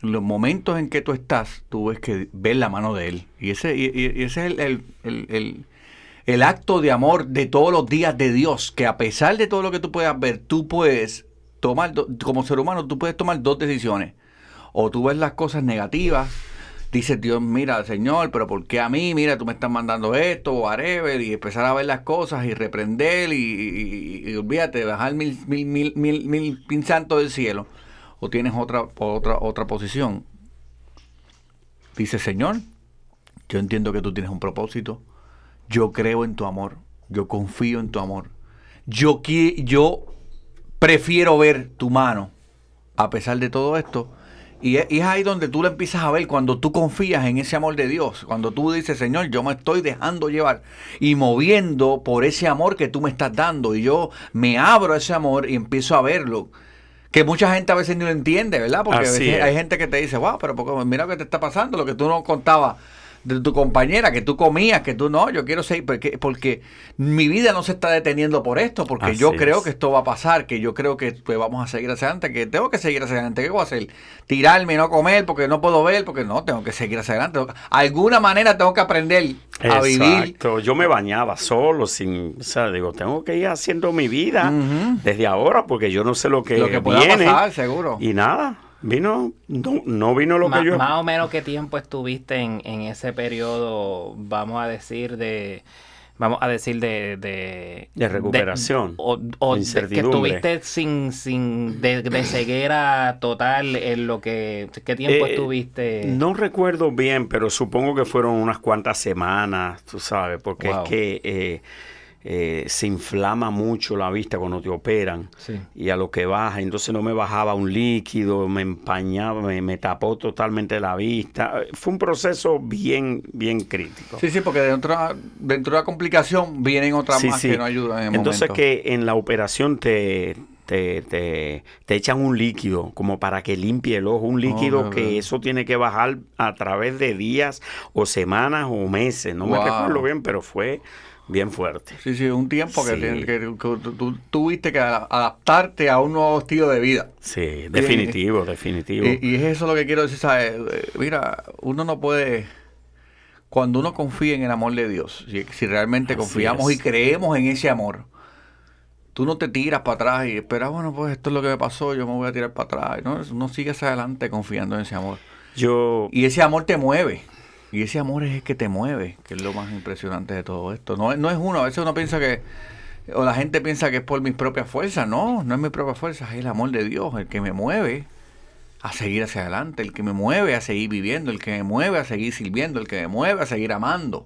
C: los momentos en que tú estás, tú ves que ves la mano de Él. Y ese, y, y- ese es el, el- el- el- el acto de amor de todos los días de Dios. Que a pesar de todo lo que tú puedas ver, tú puedes tomar, como ser humano, tú puedes tomar dos decisiones. O tú ves las cosas negativas. Dices, Dios, mira, Señor, pero ¿por qué a mí? Mira, tú me estás mandando esto, o whatever, y empezar a ver las cosas y reprender y, y- y- olvídate, bajar mil, mil, mil, mil, mil pin santos del cielo. O tienes otra, otra, otra posición. Dice, Señor, yo entiendo que tú tienes un propósito. Yo creo en tu amor. Yo confío en tu amor. Yo, yo prefiero ver tu mano a pesar de todo esto. Y es, y es ahí donde tú lo empiezas a ver cuando tú confías en ese amor de Dios. Cuando tú dices, Señor, yo me estoy dejando llevar y moviendo por ese amor que tú me estás dando. Y yo me abro a ese amor y empiezo a verlo. Que mucha gente a veces no lo entiende, ¿verdad? Porque a veces
E: es.
C: hay gente que te dice, wow, pero mira lo que te está pasando, lo que tú no contabas de tu compañera, que tú comías, que tú no, yo quiero seguir, porque, porque mi vida no se está deteniendo por esto, porque
E: Así
C: yo creo
E: es.
C: que esto va a pasar, que yo creo que pues, vamos a seguir hacia adelante, que tengo que seguir hacia adelante. ¿Qué voy a hacer? Tirarme y no comer porque no puedo ver, porque no, tengo que seguir hacia adelante. Alguna manera tengo que aprender a vivir.
E: Exacto. Yo me bañaba solo, sin, o sea, digo, tengo que ir haciendo mi vida desde ahora porque yo no sé lo que,
C: Lo que pueda
E: viene.
C: pasar, seguro.
E: Y nada, vino, no, no vino lo
D: Ma-
E: que yo.
D: Más o menos qué tiempo estuviste en, en ese periodo, vamos a decir, de vamos a decir de de,
E: De recuperación,
D: o, o
E: de
D: de- que estuviste sin sin de, de ceguera total en lo que qué tiempo
E: Eh,
D: estuviste
E: No recuerdo bien, pero supongo que fueron unas cuantas semanas, tú sabes, porque
D: Wow.
E: es que eh, eh, se inflama mucho la vista cuando te operan.
D: Sí.
E: Y a lo que baja, entonces no me bajaba un líquido, me empañaba, me, me tapó totalmente la vista. Fue un proceso bien, bien crítico.
C: Sí, sí, porque dentro, dentro de la complicación vienen otras
E: Sí,
C: más
E: sí.
C: que no ayudan en el
E: Entonces
C: momento.
E: que en la operación te, te, te, te echan un líquido como para que limpie el ojo, un líquido que eso tiene que bajar a través de días o semanas o meses, no me recuerdo bien, pero fue bien fuerte.
C: Sí, sí, un tiempo que,
E: Sí.
C: que, que tú, tú tuviste que adaptarte a un nuevo estilo de vida.
E: Sí, definitivo, definitivo.
C: Y, y es eso lo que quiero decir, ¿sabes? Eh, Mira, uno no puede... Cuando uno confía en el amor de Dios, si, si realmente
E: Así
C: confiamos
E: es.
C: y creemos en ese amor, tú no te tiras para atrás y esperas, bueno, pues esto es lo que me pasó, yo me voy a tirar para atrás. No, uno sigue hacia adelante confiando en ese amor.
E: Yo,
C: Y ese amor te mueve. Y ese amor es el que te mueve, que es lo más impresionante de todo esto. No, es- no es uno, a veces uno piensa que, o la gente piensa que es por mis propias fuerzas. No, no es mi propia fuerza, es el amor de Dios el que me mueve a seguir hacia adelante, el que me mueve a seguir viviendo, el que me mueve a seguir sirviendo, el que me mueve a seguir amando,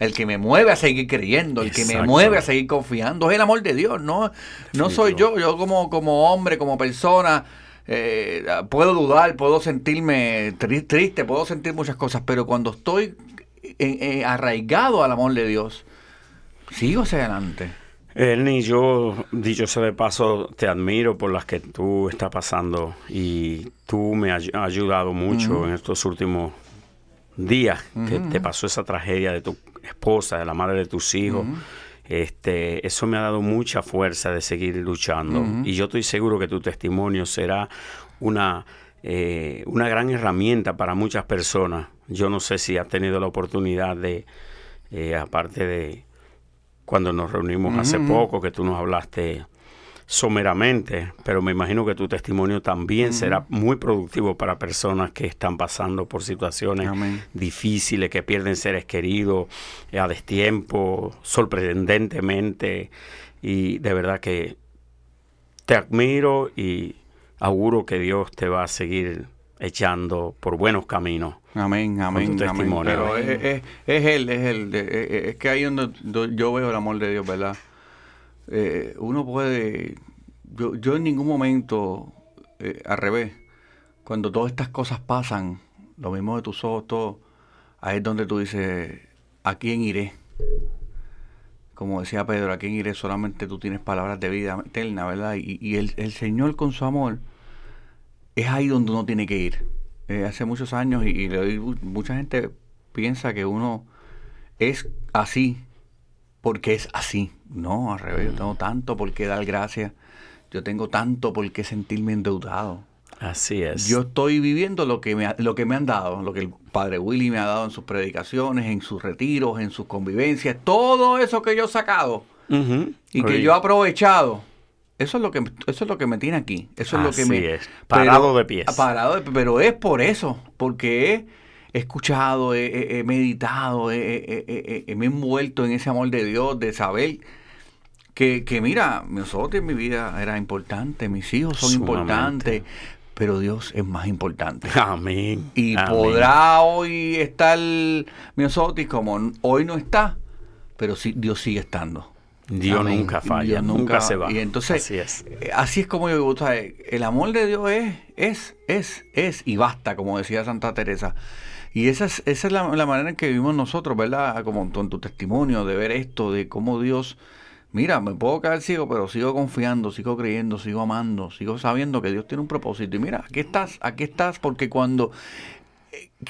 C: el que me mueve a seguir creyendo, el que me mueve a seguir confiando. Es el amor de Dios, no, no soy yo, yo como, como hombre, como persona. Eh, puedo dudar, puedo sentirme tri- triste, puedo sentir muchas cosas, pero cuando estoy en- en- arraigado al amor de Dios, sigo hacia adelante.
E: Ernie, yo, dicho sea de paso, te admiro por las que tú estás pasando y tú me has ayudado mucho en estos últimos días que te pasó esa tragedia de tu esposa, de la madre de tus hijos. Este, eso me ha dado mucha fuerza de seguir luchando. Y yo estoy seguro que tu testimonio será una, eh, una gran herramienta para muchas personas. Yo no sé si has tenido la oportunidad de, eh, aparte de cuando nos reunimos hace poco, que tú nos hablaste someramente, pero me imagino que tu testimonio también será muy productivo para personas que están pasando por situaciones difíciles, que pierden seres queridos a destiempo, sorprendentemente, y de verdad que te admiro y auguro que Dios te va a seguir echando por buenos caminos.
C: Amén, amén, amén. Pero es, es, es, él, es él. Es, que ahí donde yo veo el amor de Dios, ¿verdad? Eh, uno puede, yo, yo en ningún momento, eh, al revés, cuando todas estas cosas pasan, lo mismo de tus ojos, todo, ahí es donde tú dices, ¿a quién iré? Como decía Pedro, ¿a quién iré? Solamente tú tienes palabras de vida eterna, ¿verdad? Y, y el, el Señor con su amor es ahí donde uno tiene que ir. Eh, hace muchos años y, mucha gente piensa que uno es así porque es así. No, al revés, yo tengo tanto por qué dar gracias. Yo tengo tanto por qué sentirme endeudado.
E: Así es.
C: Yo estoy viviendo lo que me, lo que me han dado, lo que el padre Willy me ha dado en sus predicaciones, en sus retiros, en sus convivencias, todo eso que yo he sacado y que yo he aprovechado eso es lo que eso es lo que me tiene aquí. Eso es lo que me
E: es. parado de pies.
C: Parado de, pero es por eso, porque he, escuchado, he, meditado, me he envuelto en ese amor de Dios, de saber que, que mira, nosotros en mi vida era importante, mis hijos son importantes, pero Dios es más importante.
E: Amén.
C: Y podrá hoy estar Miosotis como hoy no está, pero sí, Dios sigue estando.
E: Dios nunca falla, nunca, se va.
C: Y entonces, así es, eh, así es como yo digo, el amor de Dios es, es, es, es y basta, como decía Santa Teresa. Y esa es, esa es la, manera en que vivimos nosotros, ¿verdad? Como en tu testimonio, de ver esto, de cómo Dios, mira, me puedo caer ciego, pero sigo confiando, sigo creyendo, sigo amando, sigo sabiendo que Dios tiene un propósito. Y mira, aquí estás, aquí estás, porque cuando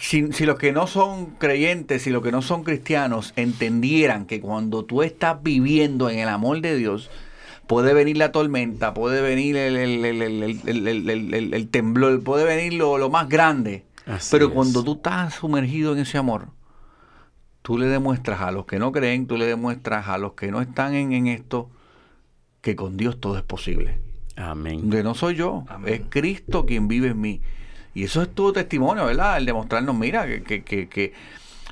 C: si, los que no son creyentes, si los que no son cristianos entendieran que cuando tú estás viviendo en el amor de Dios, puede venir la tormenta, puede venir el, el, temblor, puede venir lo, más grande. pero cuando tú estás sumergido en ese amor, tú le demuestras a los que no creen, tú le demuestras a los que no están en, esto, que con Dios todo es posible.
E: Amén.
C: Que no soy yo, es Cristo quien vive en mí. Y eso es tu testimonio, ¿verdad? El demostrarnos, mira, que, que, que,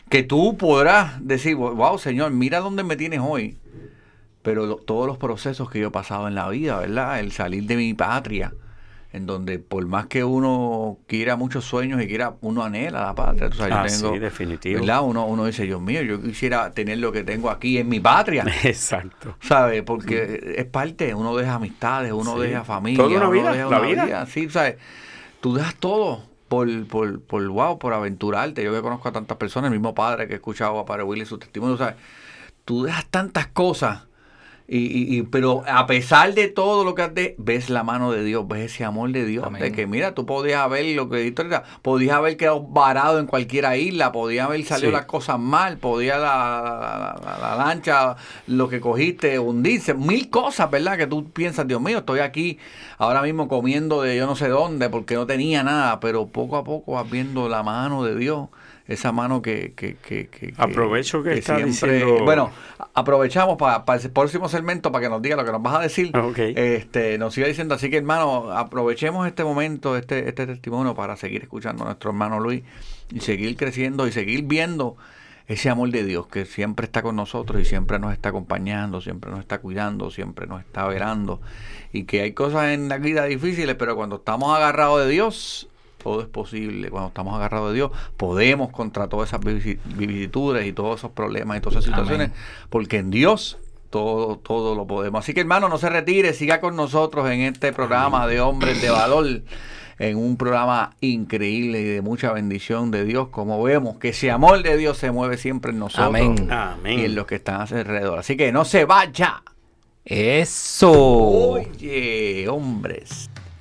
C: que, tú podrás decir, wow, Señor, mira dónde me tienes hoy. Pero todos los procesos que yo he pasado en la vida, ¿verdad? El salir de mi patria, en donde por más que uno quiera muchos sueños y quiera, uno anhela la patria. O sea, yo
E: ah, tengo, sí, definitivo.
C: ¿verdad? Uno, uno dice, Dios mío, yo quisiera tener lo que tengo aquí en mi patria. *laughs*
E: Exacto.
C: ¿Sabes? Porque es parte, uno deja amistades, uno deja familia, Toda
E: una vida,
C: deja
E: una vida.
C: Sí, ¿sabes? tú dejas todo por, por, por, wow, por aventurarte. Yo que conozco a tantas personas, el mismo padre que he escuchado a Padre Willy su testimonio, ¿sabes? Tú dejas tantas cosas y, y, pero a pesar de todo lo que haces, ves la mano de Dios, ves ese amor de Dios. De que mira, tú podías haber lo que podías haber quedado varado en cualquier isla, podías haber salido las cosas mal, podía la, la, lancha, lo que cogiste, hundirse, mil cosas, ¿verdad? Que tú piensas, Dios mío, estoy aquí ahora mismo comiendo de yo no sé dónde porque no tenía nada, pero poco a poco vas viendo la mano de Dios esa mano que... que, que, que
E: Aprovecho que, está diciendo...
C: Bueno, aprovechamos para, para el próximo segmento para que nos diga lo que nos vas a decir.
E: Okay.
C: Este, nos siga diciendo, así que hermano, aprovechemos este momento, este, este testimonio para seguir escuchando a nuestro hermano Luis y seguir creciendo y seguir viendo ese amor de Dios que siempre está con nosotros y siempre nos está acompañando, siempre nos está cuidando, siempre nos está verando y que hay cosas en la vida difíciles, pero cuando estamos agarrados de Dios, todo es posible. Cuando estamos agarrados de Dios, podemos contra todas esas vicisitudes y todos esos problemas y todas esas situaciones, porque en Dios todo, todo lo podemos. Así que hermano, no se retire, siga con nosotros en este programa de hombres de valor, en un programa increíble y de mucha bendición de Dios, como vemos que ese amor de Dios se mueve siempre en nosotros
E: Amén.
C: y en los que están alrededor. Así que no se vaya
D: Eso.
C: Oye, hombres.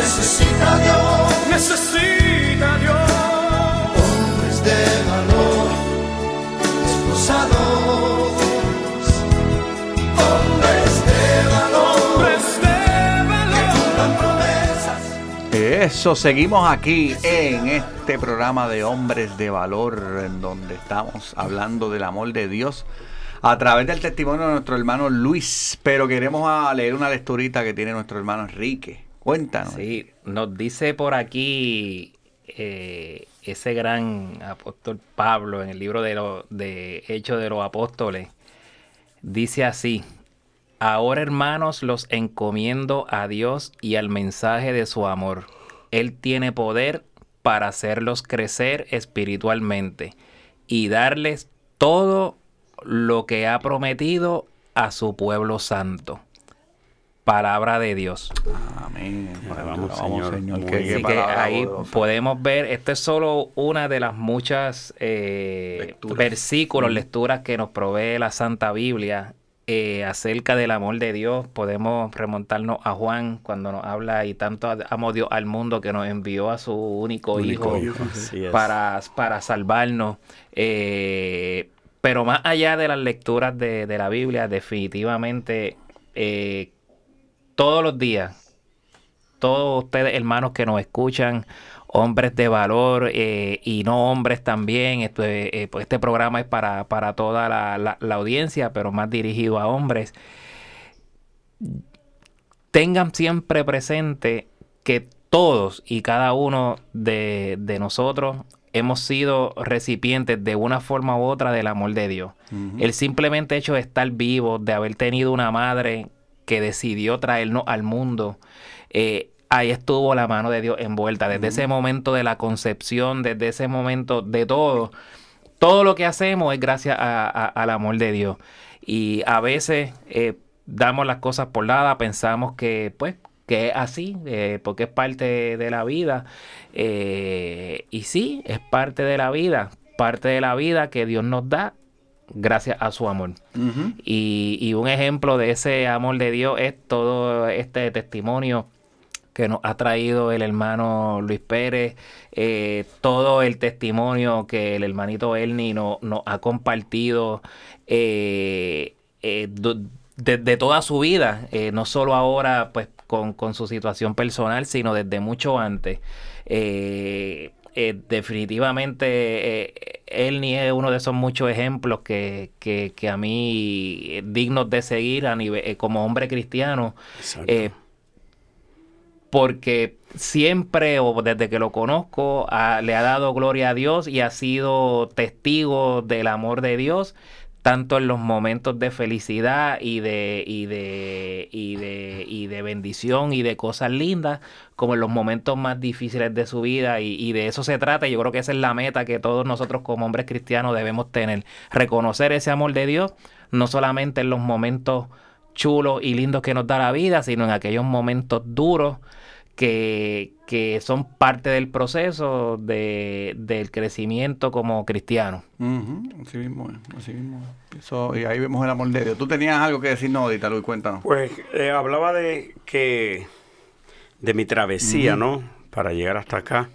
A: Necesita Dios
B: Necesita Dios.
A: hombres de valor, esposados, hombres de valor,
B: Hombres de valor.
A: cumplan promesas.
C: Eso, seguimos aquí en este programa de Hombres de Valor, en donde estamos hablando del amor de Dios a través del testimonio de nuestro hermano Luis. Pero queremos a leer una lecturita que tiene nuestro hermano Enrique. Cuéntanos.
D: Sí, nos dice por aquí eh, ese gran apóstol Pablo en el libro de, de Hechos de los Apóstoles. Dice así, ahora hermanos los encomiendo a Dios y al mensaje de su amor. Él tiene poder para hacerlos crecer espiritualmente y darles todo lo que ha prometido a su pueblo santo. Palabra de Dios.
C: Amén.
E: Señor.
D: Así que
C: palabra
D: ahí
C: poderosa.
D: podemos ver, esto es solo una de las muchas eh,
C: Lecturas.
D: versículos, lecturas que nos provee la Santa Biblia eh, acerca del amor de Dios. Podemos remontarnos a Juan cuando nos habla y tanto amó Dios al mundo que nos envió a su único,
E: Único
D: hijo, para, para salvarnos. Eh, pero más allá de las lecturas de, de la Biblia, definitivamente eh, todos los días todos ustedes hermanos que nos escuchan, hombres de valor eh, y no hombres también. Este, eh, pues este programa es para, para toda la, la- la audiencia, pero más dirigido a hombres. Tengan siempre presente que todos y cada uno de, de nosotros hemos sido recipientes de una forma u otra del amor de Dios. El simplemente hecho de estar vivo, de haber tenido una madre que decidió traernos al mundo, eh, ahí estuvo la mano de Dios envuelta. Desde ese momento de la concepción, desde ese momento de todo, todo lo que hacemos es gracias a- a- al amor de Dios. Y a veces eh, damos las cosas por nada, pensamos que pues que es así, eh, porque es parte de la vida. Eh, y sí, es parte de la vida, parte de la vida que Dios nos da gracias a su amor. Y, y un ejemplo de ese amor de Dios es todo este testimonio que nos ha traído el hermano Luis Pérez, eh, todo el testimonio que el hermanito Ernie no- nos ha compartido eh, eh, du- de, toda su vida, no solo ahora pues con, con su situación personal, sino desde mucho antes. Eh, eh, definitivamente eh, Ernie es uno de esos muchos ejemplos que, que, que a mí eh, dignos de seguir a nivel eh, como hombre cristiano porque siempre o desde que lo conozco ha- le ha dado gloria a Dios y ha sido testigo del amor de Dios tanto en los momentos de felicidad y de y de y de y de bendición y de cosas lindas como en los momentos más difíciles de su vida y, y de eso se trata yo creo que esa es la meta que todos nosotros como hombres cristianos debemos tener reconocer ese amor de Dios no solamente en los momentos chulos y lindos que nos da la vida, sino en aquellos momentos duros que, que son parte del proceso de, del crecimiento como cristiano.
C: Así mismo es, así mismo es. Eso, y ahí vemos el amor de Dios. Tú tenías algo que decir, no, Dita, Luis, cuéntanos.
E: Pues eh, hablaba de que de mi travesía, ¿no? Para llegar hasta acá.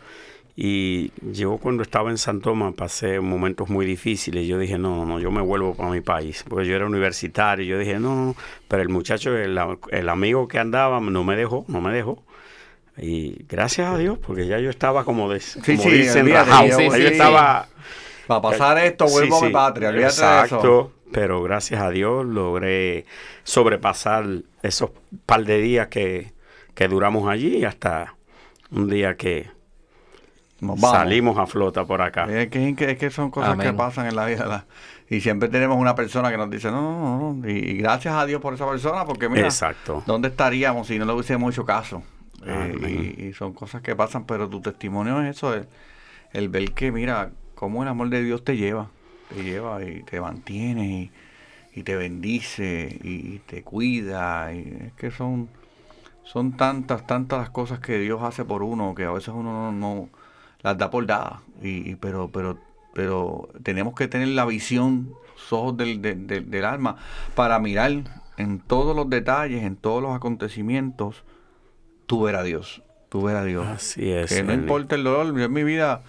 E: Y yo cuando estaba en San Tomás pasé momentos muy difíciles. Yo dije, no, no, yo me vuelvo para mi país. Porque yo era universitario. Yo dije, no, no. Pero el muchacho, el, el amigo que andaba, no me dejó, no me dejó. Y gracias a Dios, porque ya yo estaba como, de, como
C: sí,
E: dicen, rajado.
D: sí, sí,
E: yo
D: sí.
E: estaba...
C: Para pasar esto,
E: Sí,
C: vuelvo a mi
E: sí,
C: patria.
E: Exacto,
C: eso.
E: pero gracias a Dios logré sobrepasar esos par de días que, que duramos allí hasta un día que
C: Nos
E: salimos a flota por acá.
C: Es que, es que- es que son cosas que pasan en la vida. la- Y siempre tenemos una persona que nos dice, no, no, no, y, y gracias a Dios por esa persona, porque mira,
E: Exacto.
C: ¿dónde estaríamos si no le hubiésemos hecho caso? Eh, y, y son cosas que pasan, pero tu testimonio es eso, el, el ver que, mira, cómo el amor de Dios te lleva, te lleva y te mantiene y, y te bendice y, y te cuida. Y es que son, son tantas, tantas las cosas que Dios hace por uno que a veces uno no, no las da por dadas. Y, y- pero, pero, pero tenemos que tener la visión, los ojos del, del- del- del alma para mirar en todos los detalles, en todos los acontecimientos, tú ver a Dios. Tú ver a Dios.
E: Así es.
C: Que no importa el dolor, yo en mi vida,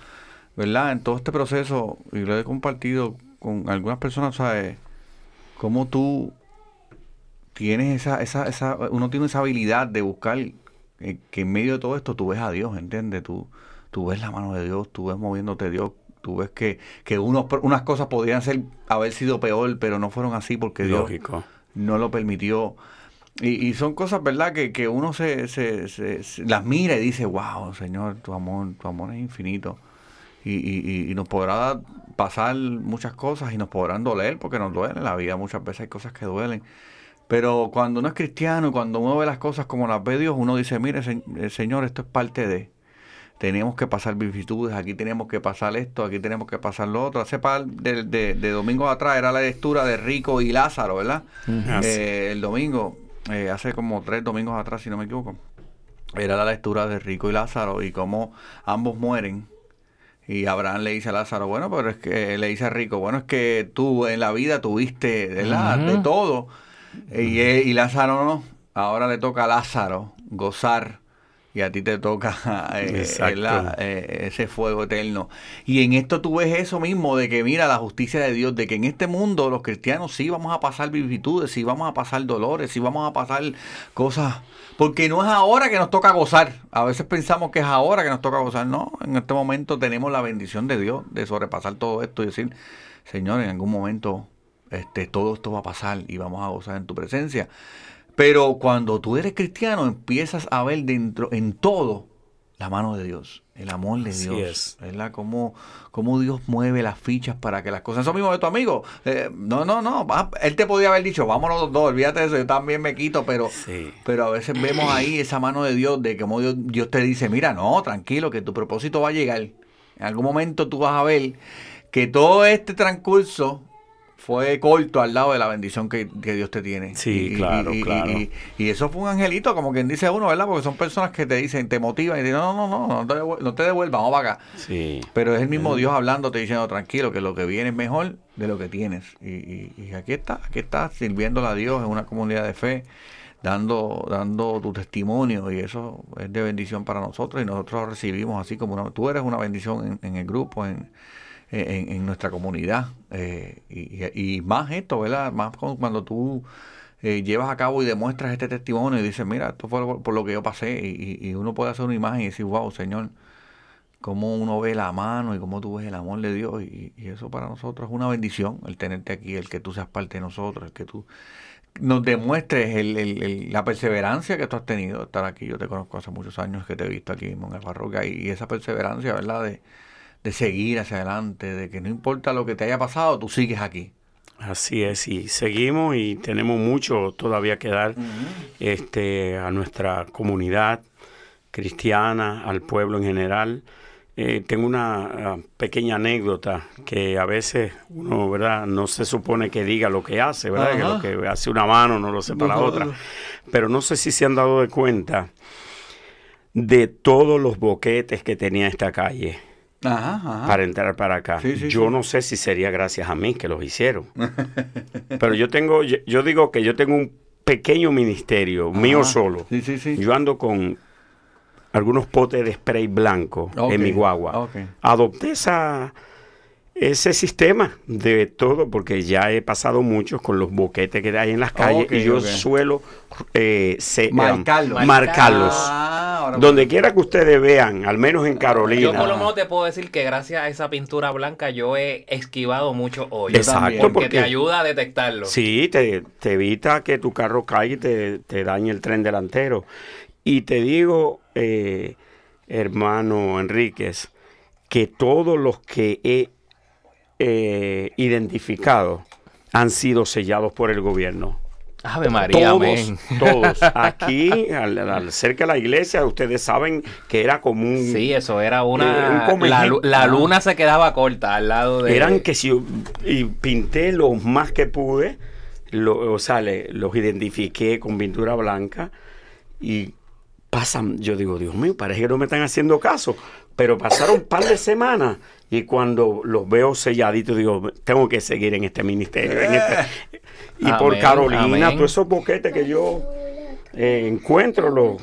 C: ¿verdad? En todo este proceso, y lo he compartido con algunas personas, ¿sabes? Cómo tú tienes esa, esa, esa, uno tiene esa habilidad de buscar eh, que en medio de todo esto tú ves a Dios, ¿entiendes? Tú, tú ves la mano de Dios, tú ves moviéndote Dios, tú ves que, que unos, unas cosas podrían ser, haber sido peor, pero no fueron así porque Dios no lo permitió. Y, y son cosas, ¿verdad? Que, que uno se, se, se- se- las mira y dice, wow, Señor, tu amor, tu amor es infinito. Y, y, y- nos podrá pasar muchas cosas y nos podrán doler, porque nos duele en la vida. Muchas veces hay cosas que duelen. Pero cuando uno es cristiano y cuando uno ve las cosas como las ve Dios, uno dice, mire, eh, Señor, esto es parte de... Tenemos que pasar vicisitudes, aquí tenemos que pasar esto, aquí tenemos que pasar lo otro. Hace par de, de, de domingos atrás era la lectura de Rico y Lázaro, ¿verdad? Eh, el domingo, eh, hace como tres domingos atrás, si no me equivoco, era la lectura de Rico y Lázaro y cómo ambos mueren. Y Abraham le dice a Lázaro, bueno, pero es que le dice a Rico, bueno, es que tú en la vida tuviste ¿verdad? de todo. y, y Lázaro no. Ahora le toca a Lázaro gozar y a ti te toca *laughs* eh. ¿verdad? Eh, ese fuego eterno. Y en esto tú ves eso mismo de que mira la justicia de Dios, de que en este mundo los cristianos sí vamos a pasar vicisitudes, sí vamos a pasar dolores, sí vamos a pasar cosas, porque no es ahora que nos toca gozar. A veces pensamos que es ahora que nos toca gozar. No, en este momento tenemos la bendición de Dios de sobrepasar todo esto y decir, Señor, en algún momento este, todo esto va a pasar y vamos a gozar en tu presencia. Pero cuando tú eres cristiano, empiezas a ver dentro, en todo, la mano de Dios, el amor de
E: Así
C: Dios.
E: es.
C: ¿Verdad? Cómo, cómo Dios mueve las fichas para que las cosas. Eso mismo de tu amigo. eh, no, no, no. él te podía haber dicho, vámonos los dos, olvídate de eso, yo también me quito, pero.
E: Sí.
C: Pero a veces vemos ahí esa mano de Dios, de cómo Dios, Dios te dice, mira, no, tranquilo, que tu propósito va a llegar. En algún momento tú vas a ver que todo este transcurso fue corto al lado de la bendición que, que Dios te tiene.
E: Sí, claro, claro.
C: Y, y eso fue un angelito, como quien dice uno, ¿verdad? Porque son personas que te dicen, te motivan y dicen, no, no, no, no te, devuel- no te devuelvas, vamos para acá.
E: Sí.
C: Pero es el mismo Dios hablando, te diciendo tranquilo, que lo que viene es mejor de lo que tienes. Y, y- y aquí está, aquí estás sirviéndole a Dios en una comunidad de fe, dando, dando tu testimonio, y eso es de bendición para nosotros, y nosotros recibimos así como una, tú eres una bendición en, en el grupo, en, en, nuestra comunidad. eh, y, y- y más esto, ¿verdad? Más cu- cuando tú eh, llevas a cabo y demuestras este testimonio y dices, mira, esto fue por, lo que yo pasé, y, y- y uno puede hacer una imagen y decir, wow, Señor, cómo uno ve la mano y cómo tú ves el amor de Dios. Y, y eso para nosotros es una bendición, el tenerte aquí, el que tú seas parte de nosotros, el que tú nos demuestres el- la perseverancia que tú has tenido estar aquí. Yo te conozco hace muchos años que te he visto aquí en la parroquia y esa perseverancia, ¿verdad? De, de seguir hacia adelante, de que no importa lo que te haya pasado, tú sigues aquí.
E: Así es, y seguimos y tenemos mucho todavía que dar este, a nuestra comunidad cristiana, al pueblo en general. Eh, tengo una ah, pequeña anécdota que a veces uno, ¿verdad? No se supone que diga lo que hace, ¿verdad? Que lo que hace una mano no lo sepa la
C: no,
E: otra.
C: no.
E: Pero no sé si se han dado de cuenta de todos los boquetes que tenía esta calle
C: Ajá, ajá.
E: para entrar para acá.
C: Sí, sí,
E: yo
C: sí.
E: no sé si sería gracias a mí que los hicieron. *laughs* Pero yo tengo, yo, yo digo que yo tengo un pequeño ministerio, mío solo. Yo ando con algunos potes de spray blanco en mi guagua. Adopté esa, ese sistema de todo porque ya he pasado muchos con los boquetes que hay en las calles y yo suelo eh, se-
C: Marcarlos.
E: eh, marcarlos.
C: Ahora
E: Donde quiera que ustedes vean, al menos en Carolina.
D: Yo por lo menos te puedo decir que gracias a esa pintura blanca yo he esquivado muchos hoyos.
E: Exacto,
D: porque,
E: porque
D: te ayuda a detectarlo.
E: Sí, te, te evita que tu carro caiga y te, te dañe el tren delantero. Y te digo, eh, hermano Enríquez, que todos los que he eh, identificados han sido sellados por el gobierno.
D: Ave María,
E: todos,
D: amén. *laughs*
E: todos. *laughs* Aquí, al, al- cerca de la iglesia, ustedes saben que era como un...
D: Sí, eso era
E: Eh, un
D: una... La, lu- la luna se quedaba corta al lado de...
E: Eran que si y pinté lo más que pude, lo- o sea, le- los identifiqué con pintura blanca y pasan, yo digo, Dios mío, parece que no me están haciendo caso, pero pasaron un par de semanas y cuando los veo selladitos digo, tengo que seguir en este ministerio. en este- *laughs* Y por Carolina,
D: amén.
E: todos esos boquetes que yo eh, encuentro, lo,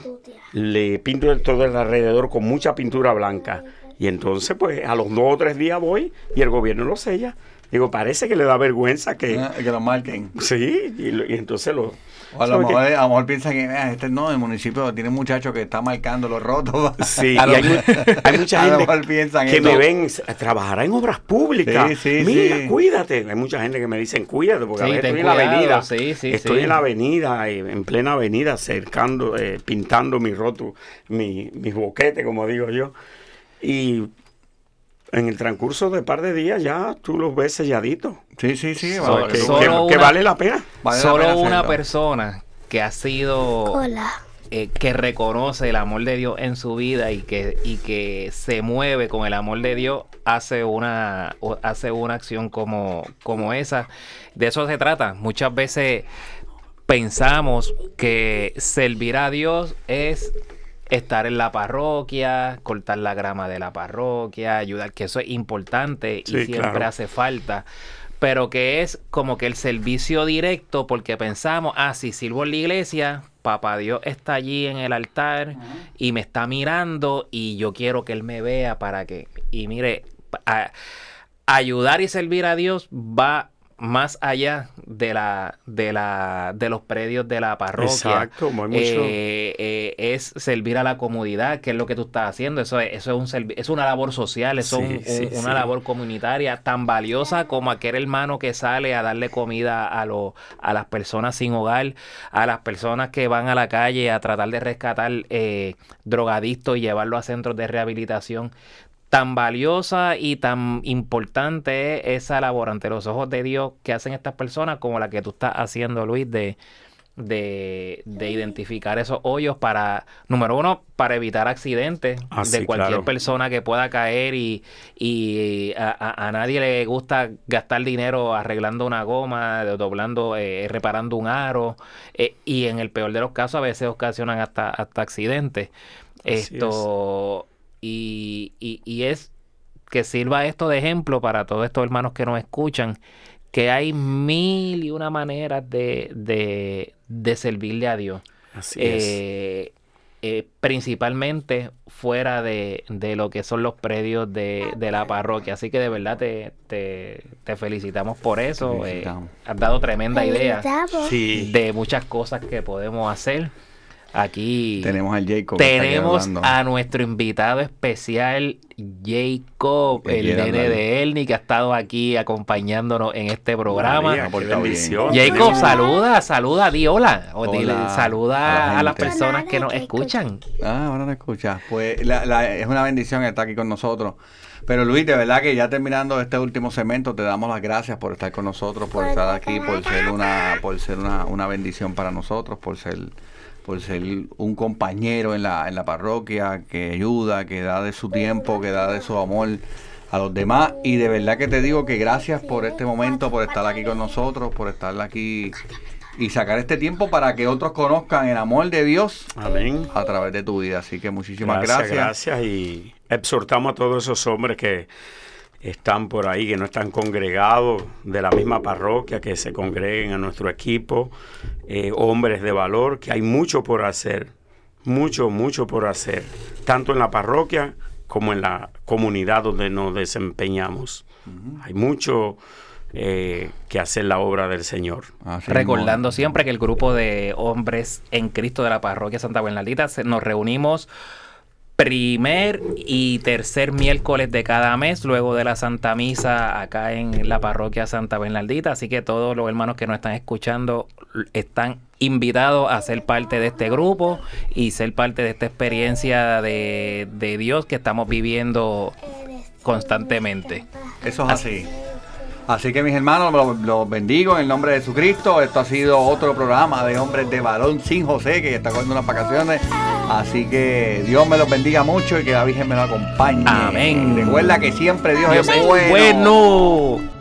E: le pinto todo el alrededor con mucha pintura blanca. Y entonces, pues, a los dos o tres días voy y el gobierno lo sella. Digo, parece que le da vergüenza que...
C: Ah, Que lo marquen.
E: Sí, y, y entonces lo...
C: O a lo
E: ¿sabe
C: mejor, a lo mejor piensan que "Ah, este no, el municipio tiene un muchacho que está marcando los rotos. *laughs*
E: Sí, y
C: A lo-
E: hay, mu- hay mucha
C: a lo
E: gente
C: mejor piensan
E: que
C: eso.
E: me ven trabajar en obras públicas.
C: Sí, sí,
E: Mira,
C: sí.
E: cuídate. Hay mucha gente que me dicen, cuídate, porque
D: Sí,
E: a veces
D: ten
E: estoy en la avenida.
D: sí, sí,
E: estoy
D: sí.
E: en la avenida, eh, en plena avenida, cercando, eh, pintando mi roto, mi, mis boquetes, como digo yo. Y en el transcurso de par de días ya tú los ves selladitos.
C: Sí, sí, sí. Vale,
E: Que,
C: que-
D: solo
E: que- que
D: una-
E: vale la pena.
C: vale la
D: Solo
C: pena
D: una persona que ha sido... eh, que reconoce el amor de Dios en su vida y que, y que se mueve con el amor de Dios hace una, hace una acción como, como esa. De eso se trata. Muchas veces pensamos que servir a Dios es estar en la parroquia, cortar la grama de la parroquia, ayudar, que eso es importante y
E: Sí,
D: siempre
E: claro.
D: hace falta. Pero que es como que el servicio directo, porque pensamos, ah, si sirvo en la iglesia, papá Dios está allí en el altar y me está mirando y yo quiero que Él me vea para que... Y mire, a- ayudar y servir a Dios va más allá de la de la de los predios de la parroquia
E: Exacto, hay mucho-
D: Eh, eh, es servir a la comunidad que es lo que tú estás haciendo. Eso es eso es un es una labor social
E: Sí,
D: es un-
E: sí,
D: un- una
E: sí.
D: labor comunitaria tan valiosa como aquel hermano que sale a darle comida a los a las personas sin hogar a las personas que van a la calle a tratar de rescatar eh, drogadictos y llevarlos a centros de rehabilitación tan valiosa y tan importante es esa labor ante los ojos de Dios que hacen estas personas como la que tú estás haciendo, Luis, de, de, de identificar esos hoyos para, número uno, para evitar accidentes
E: Ah,
D: de
E: sí,
D: cualquier
E: claro.
D: persona que pueda caer y, y a, a- a nadie le gusta gastar dinero arreglando una goma, doblando, eh, reparando un aro eh, y en el peor de los casos a veces ocasionan hasta, hasta accidentes.
E: Así es.
D: Y, y, y es que sirva esto de ejemplo para todos estos hermanos que nos escuchan, que hay mil y una maneras de, de, de servirle a Dios.
E: Así es.
D: Eh, eh, principalmente fuera de, de lo que son los predios de, de la parroquia. Así que de verdad te, te, te felicitamos por eso. Eh, has dado tremenda idea
E: Sí.
D: de muchas cosas que podemos hacer. Aquí
C: Tenemos al Jacob.
D: tenemos a nuestro invitado especial, Jacob, el nene de Elni, que ha estado aquí acompañándonos en este programa.
E: María.
D: Jacob, saluda, saluda, di hola. O dile,
C: Hola
D: saluda
C: a la
D: a, las personas que nos escuchan.
C: Ah, ahora no escuchas. Pues la- la- es una bendición estar aquí con nosotros. Pero Luis, de verdad que ya terminando este último segmento, te damos las gracias por estar con nosotros, por estar aquí, por ser una, por ser una, una bendición para nosotros, por ser, por ser un compañero en la, en la parroquia que ayuda, que da de su tiempo, que da de su amor a los demás. Y de verdad que te digo que gracias por este momento, por estar aquí con nosotros, por estar aquí y sacar este tiempo para que otros conozcan el amor de Dios
E: Amén.
C: a través de tu vida. Así que muchísimas
E: Gracias,
C: gracias.
E: gracias. Y exhortamos a todos esos hombres que están por ahí, que no están congregados de la misma parroquia, que se congreguen a nuestro equipo, eh, hombres de valor, que hay mucho por hacer, mucho, mucho por hacer, tanto en la parroquia como en la comunidad donde nos desempeñamos. Hay mucho eh, que hacer la obra del Señor.
C: Así
D: Recordando siempre que el grupo de hombres en Cristo de la parroquia Santa Bernardita se- nos reunimos primer y tercer miércoles de cada mes, luego de la Santa Misa acá en la parroquia Santa Bernardita. Así que todos los hermanos que nos están escuchando están invitados a ser parte de este grupo y ser parte de esta experiencia de, de Dios que estamos viviendo constantemente.
C: Eso es así. Así que mis hermanos, los, los bendigo en el nombre de Jesucristo. Esto ha sido otro programa de hombres de balón sin José, que está cogiendo unas vacaciones. Así que Dios me los bendiga mucho y que la Virgen me lo acompañe.
D: Amén.
C: Recuerda que siempre Dios,
D: es
C: bueno.
D: bueno.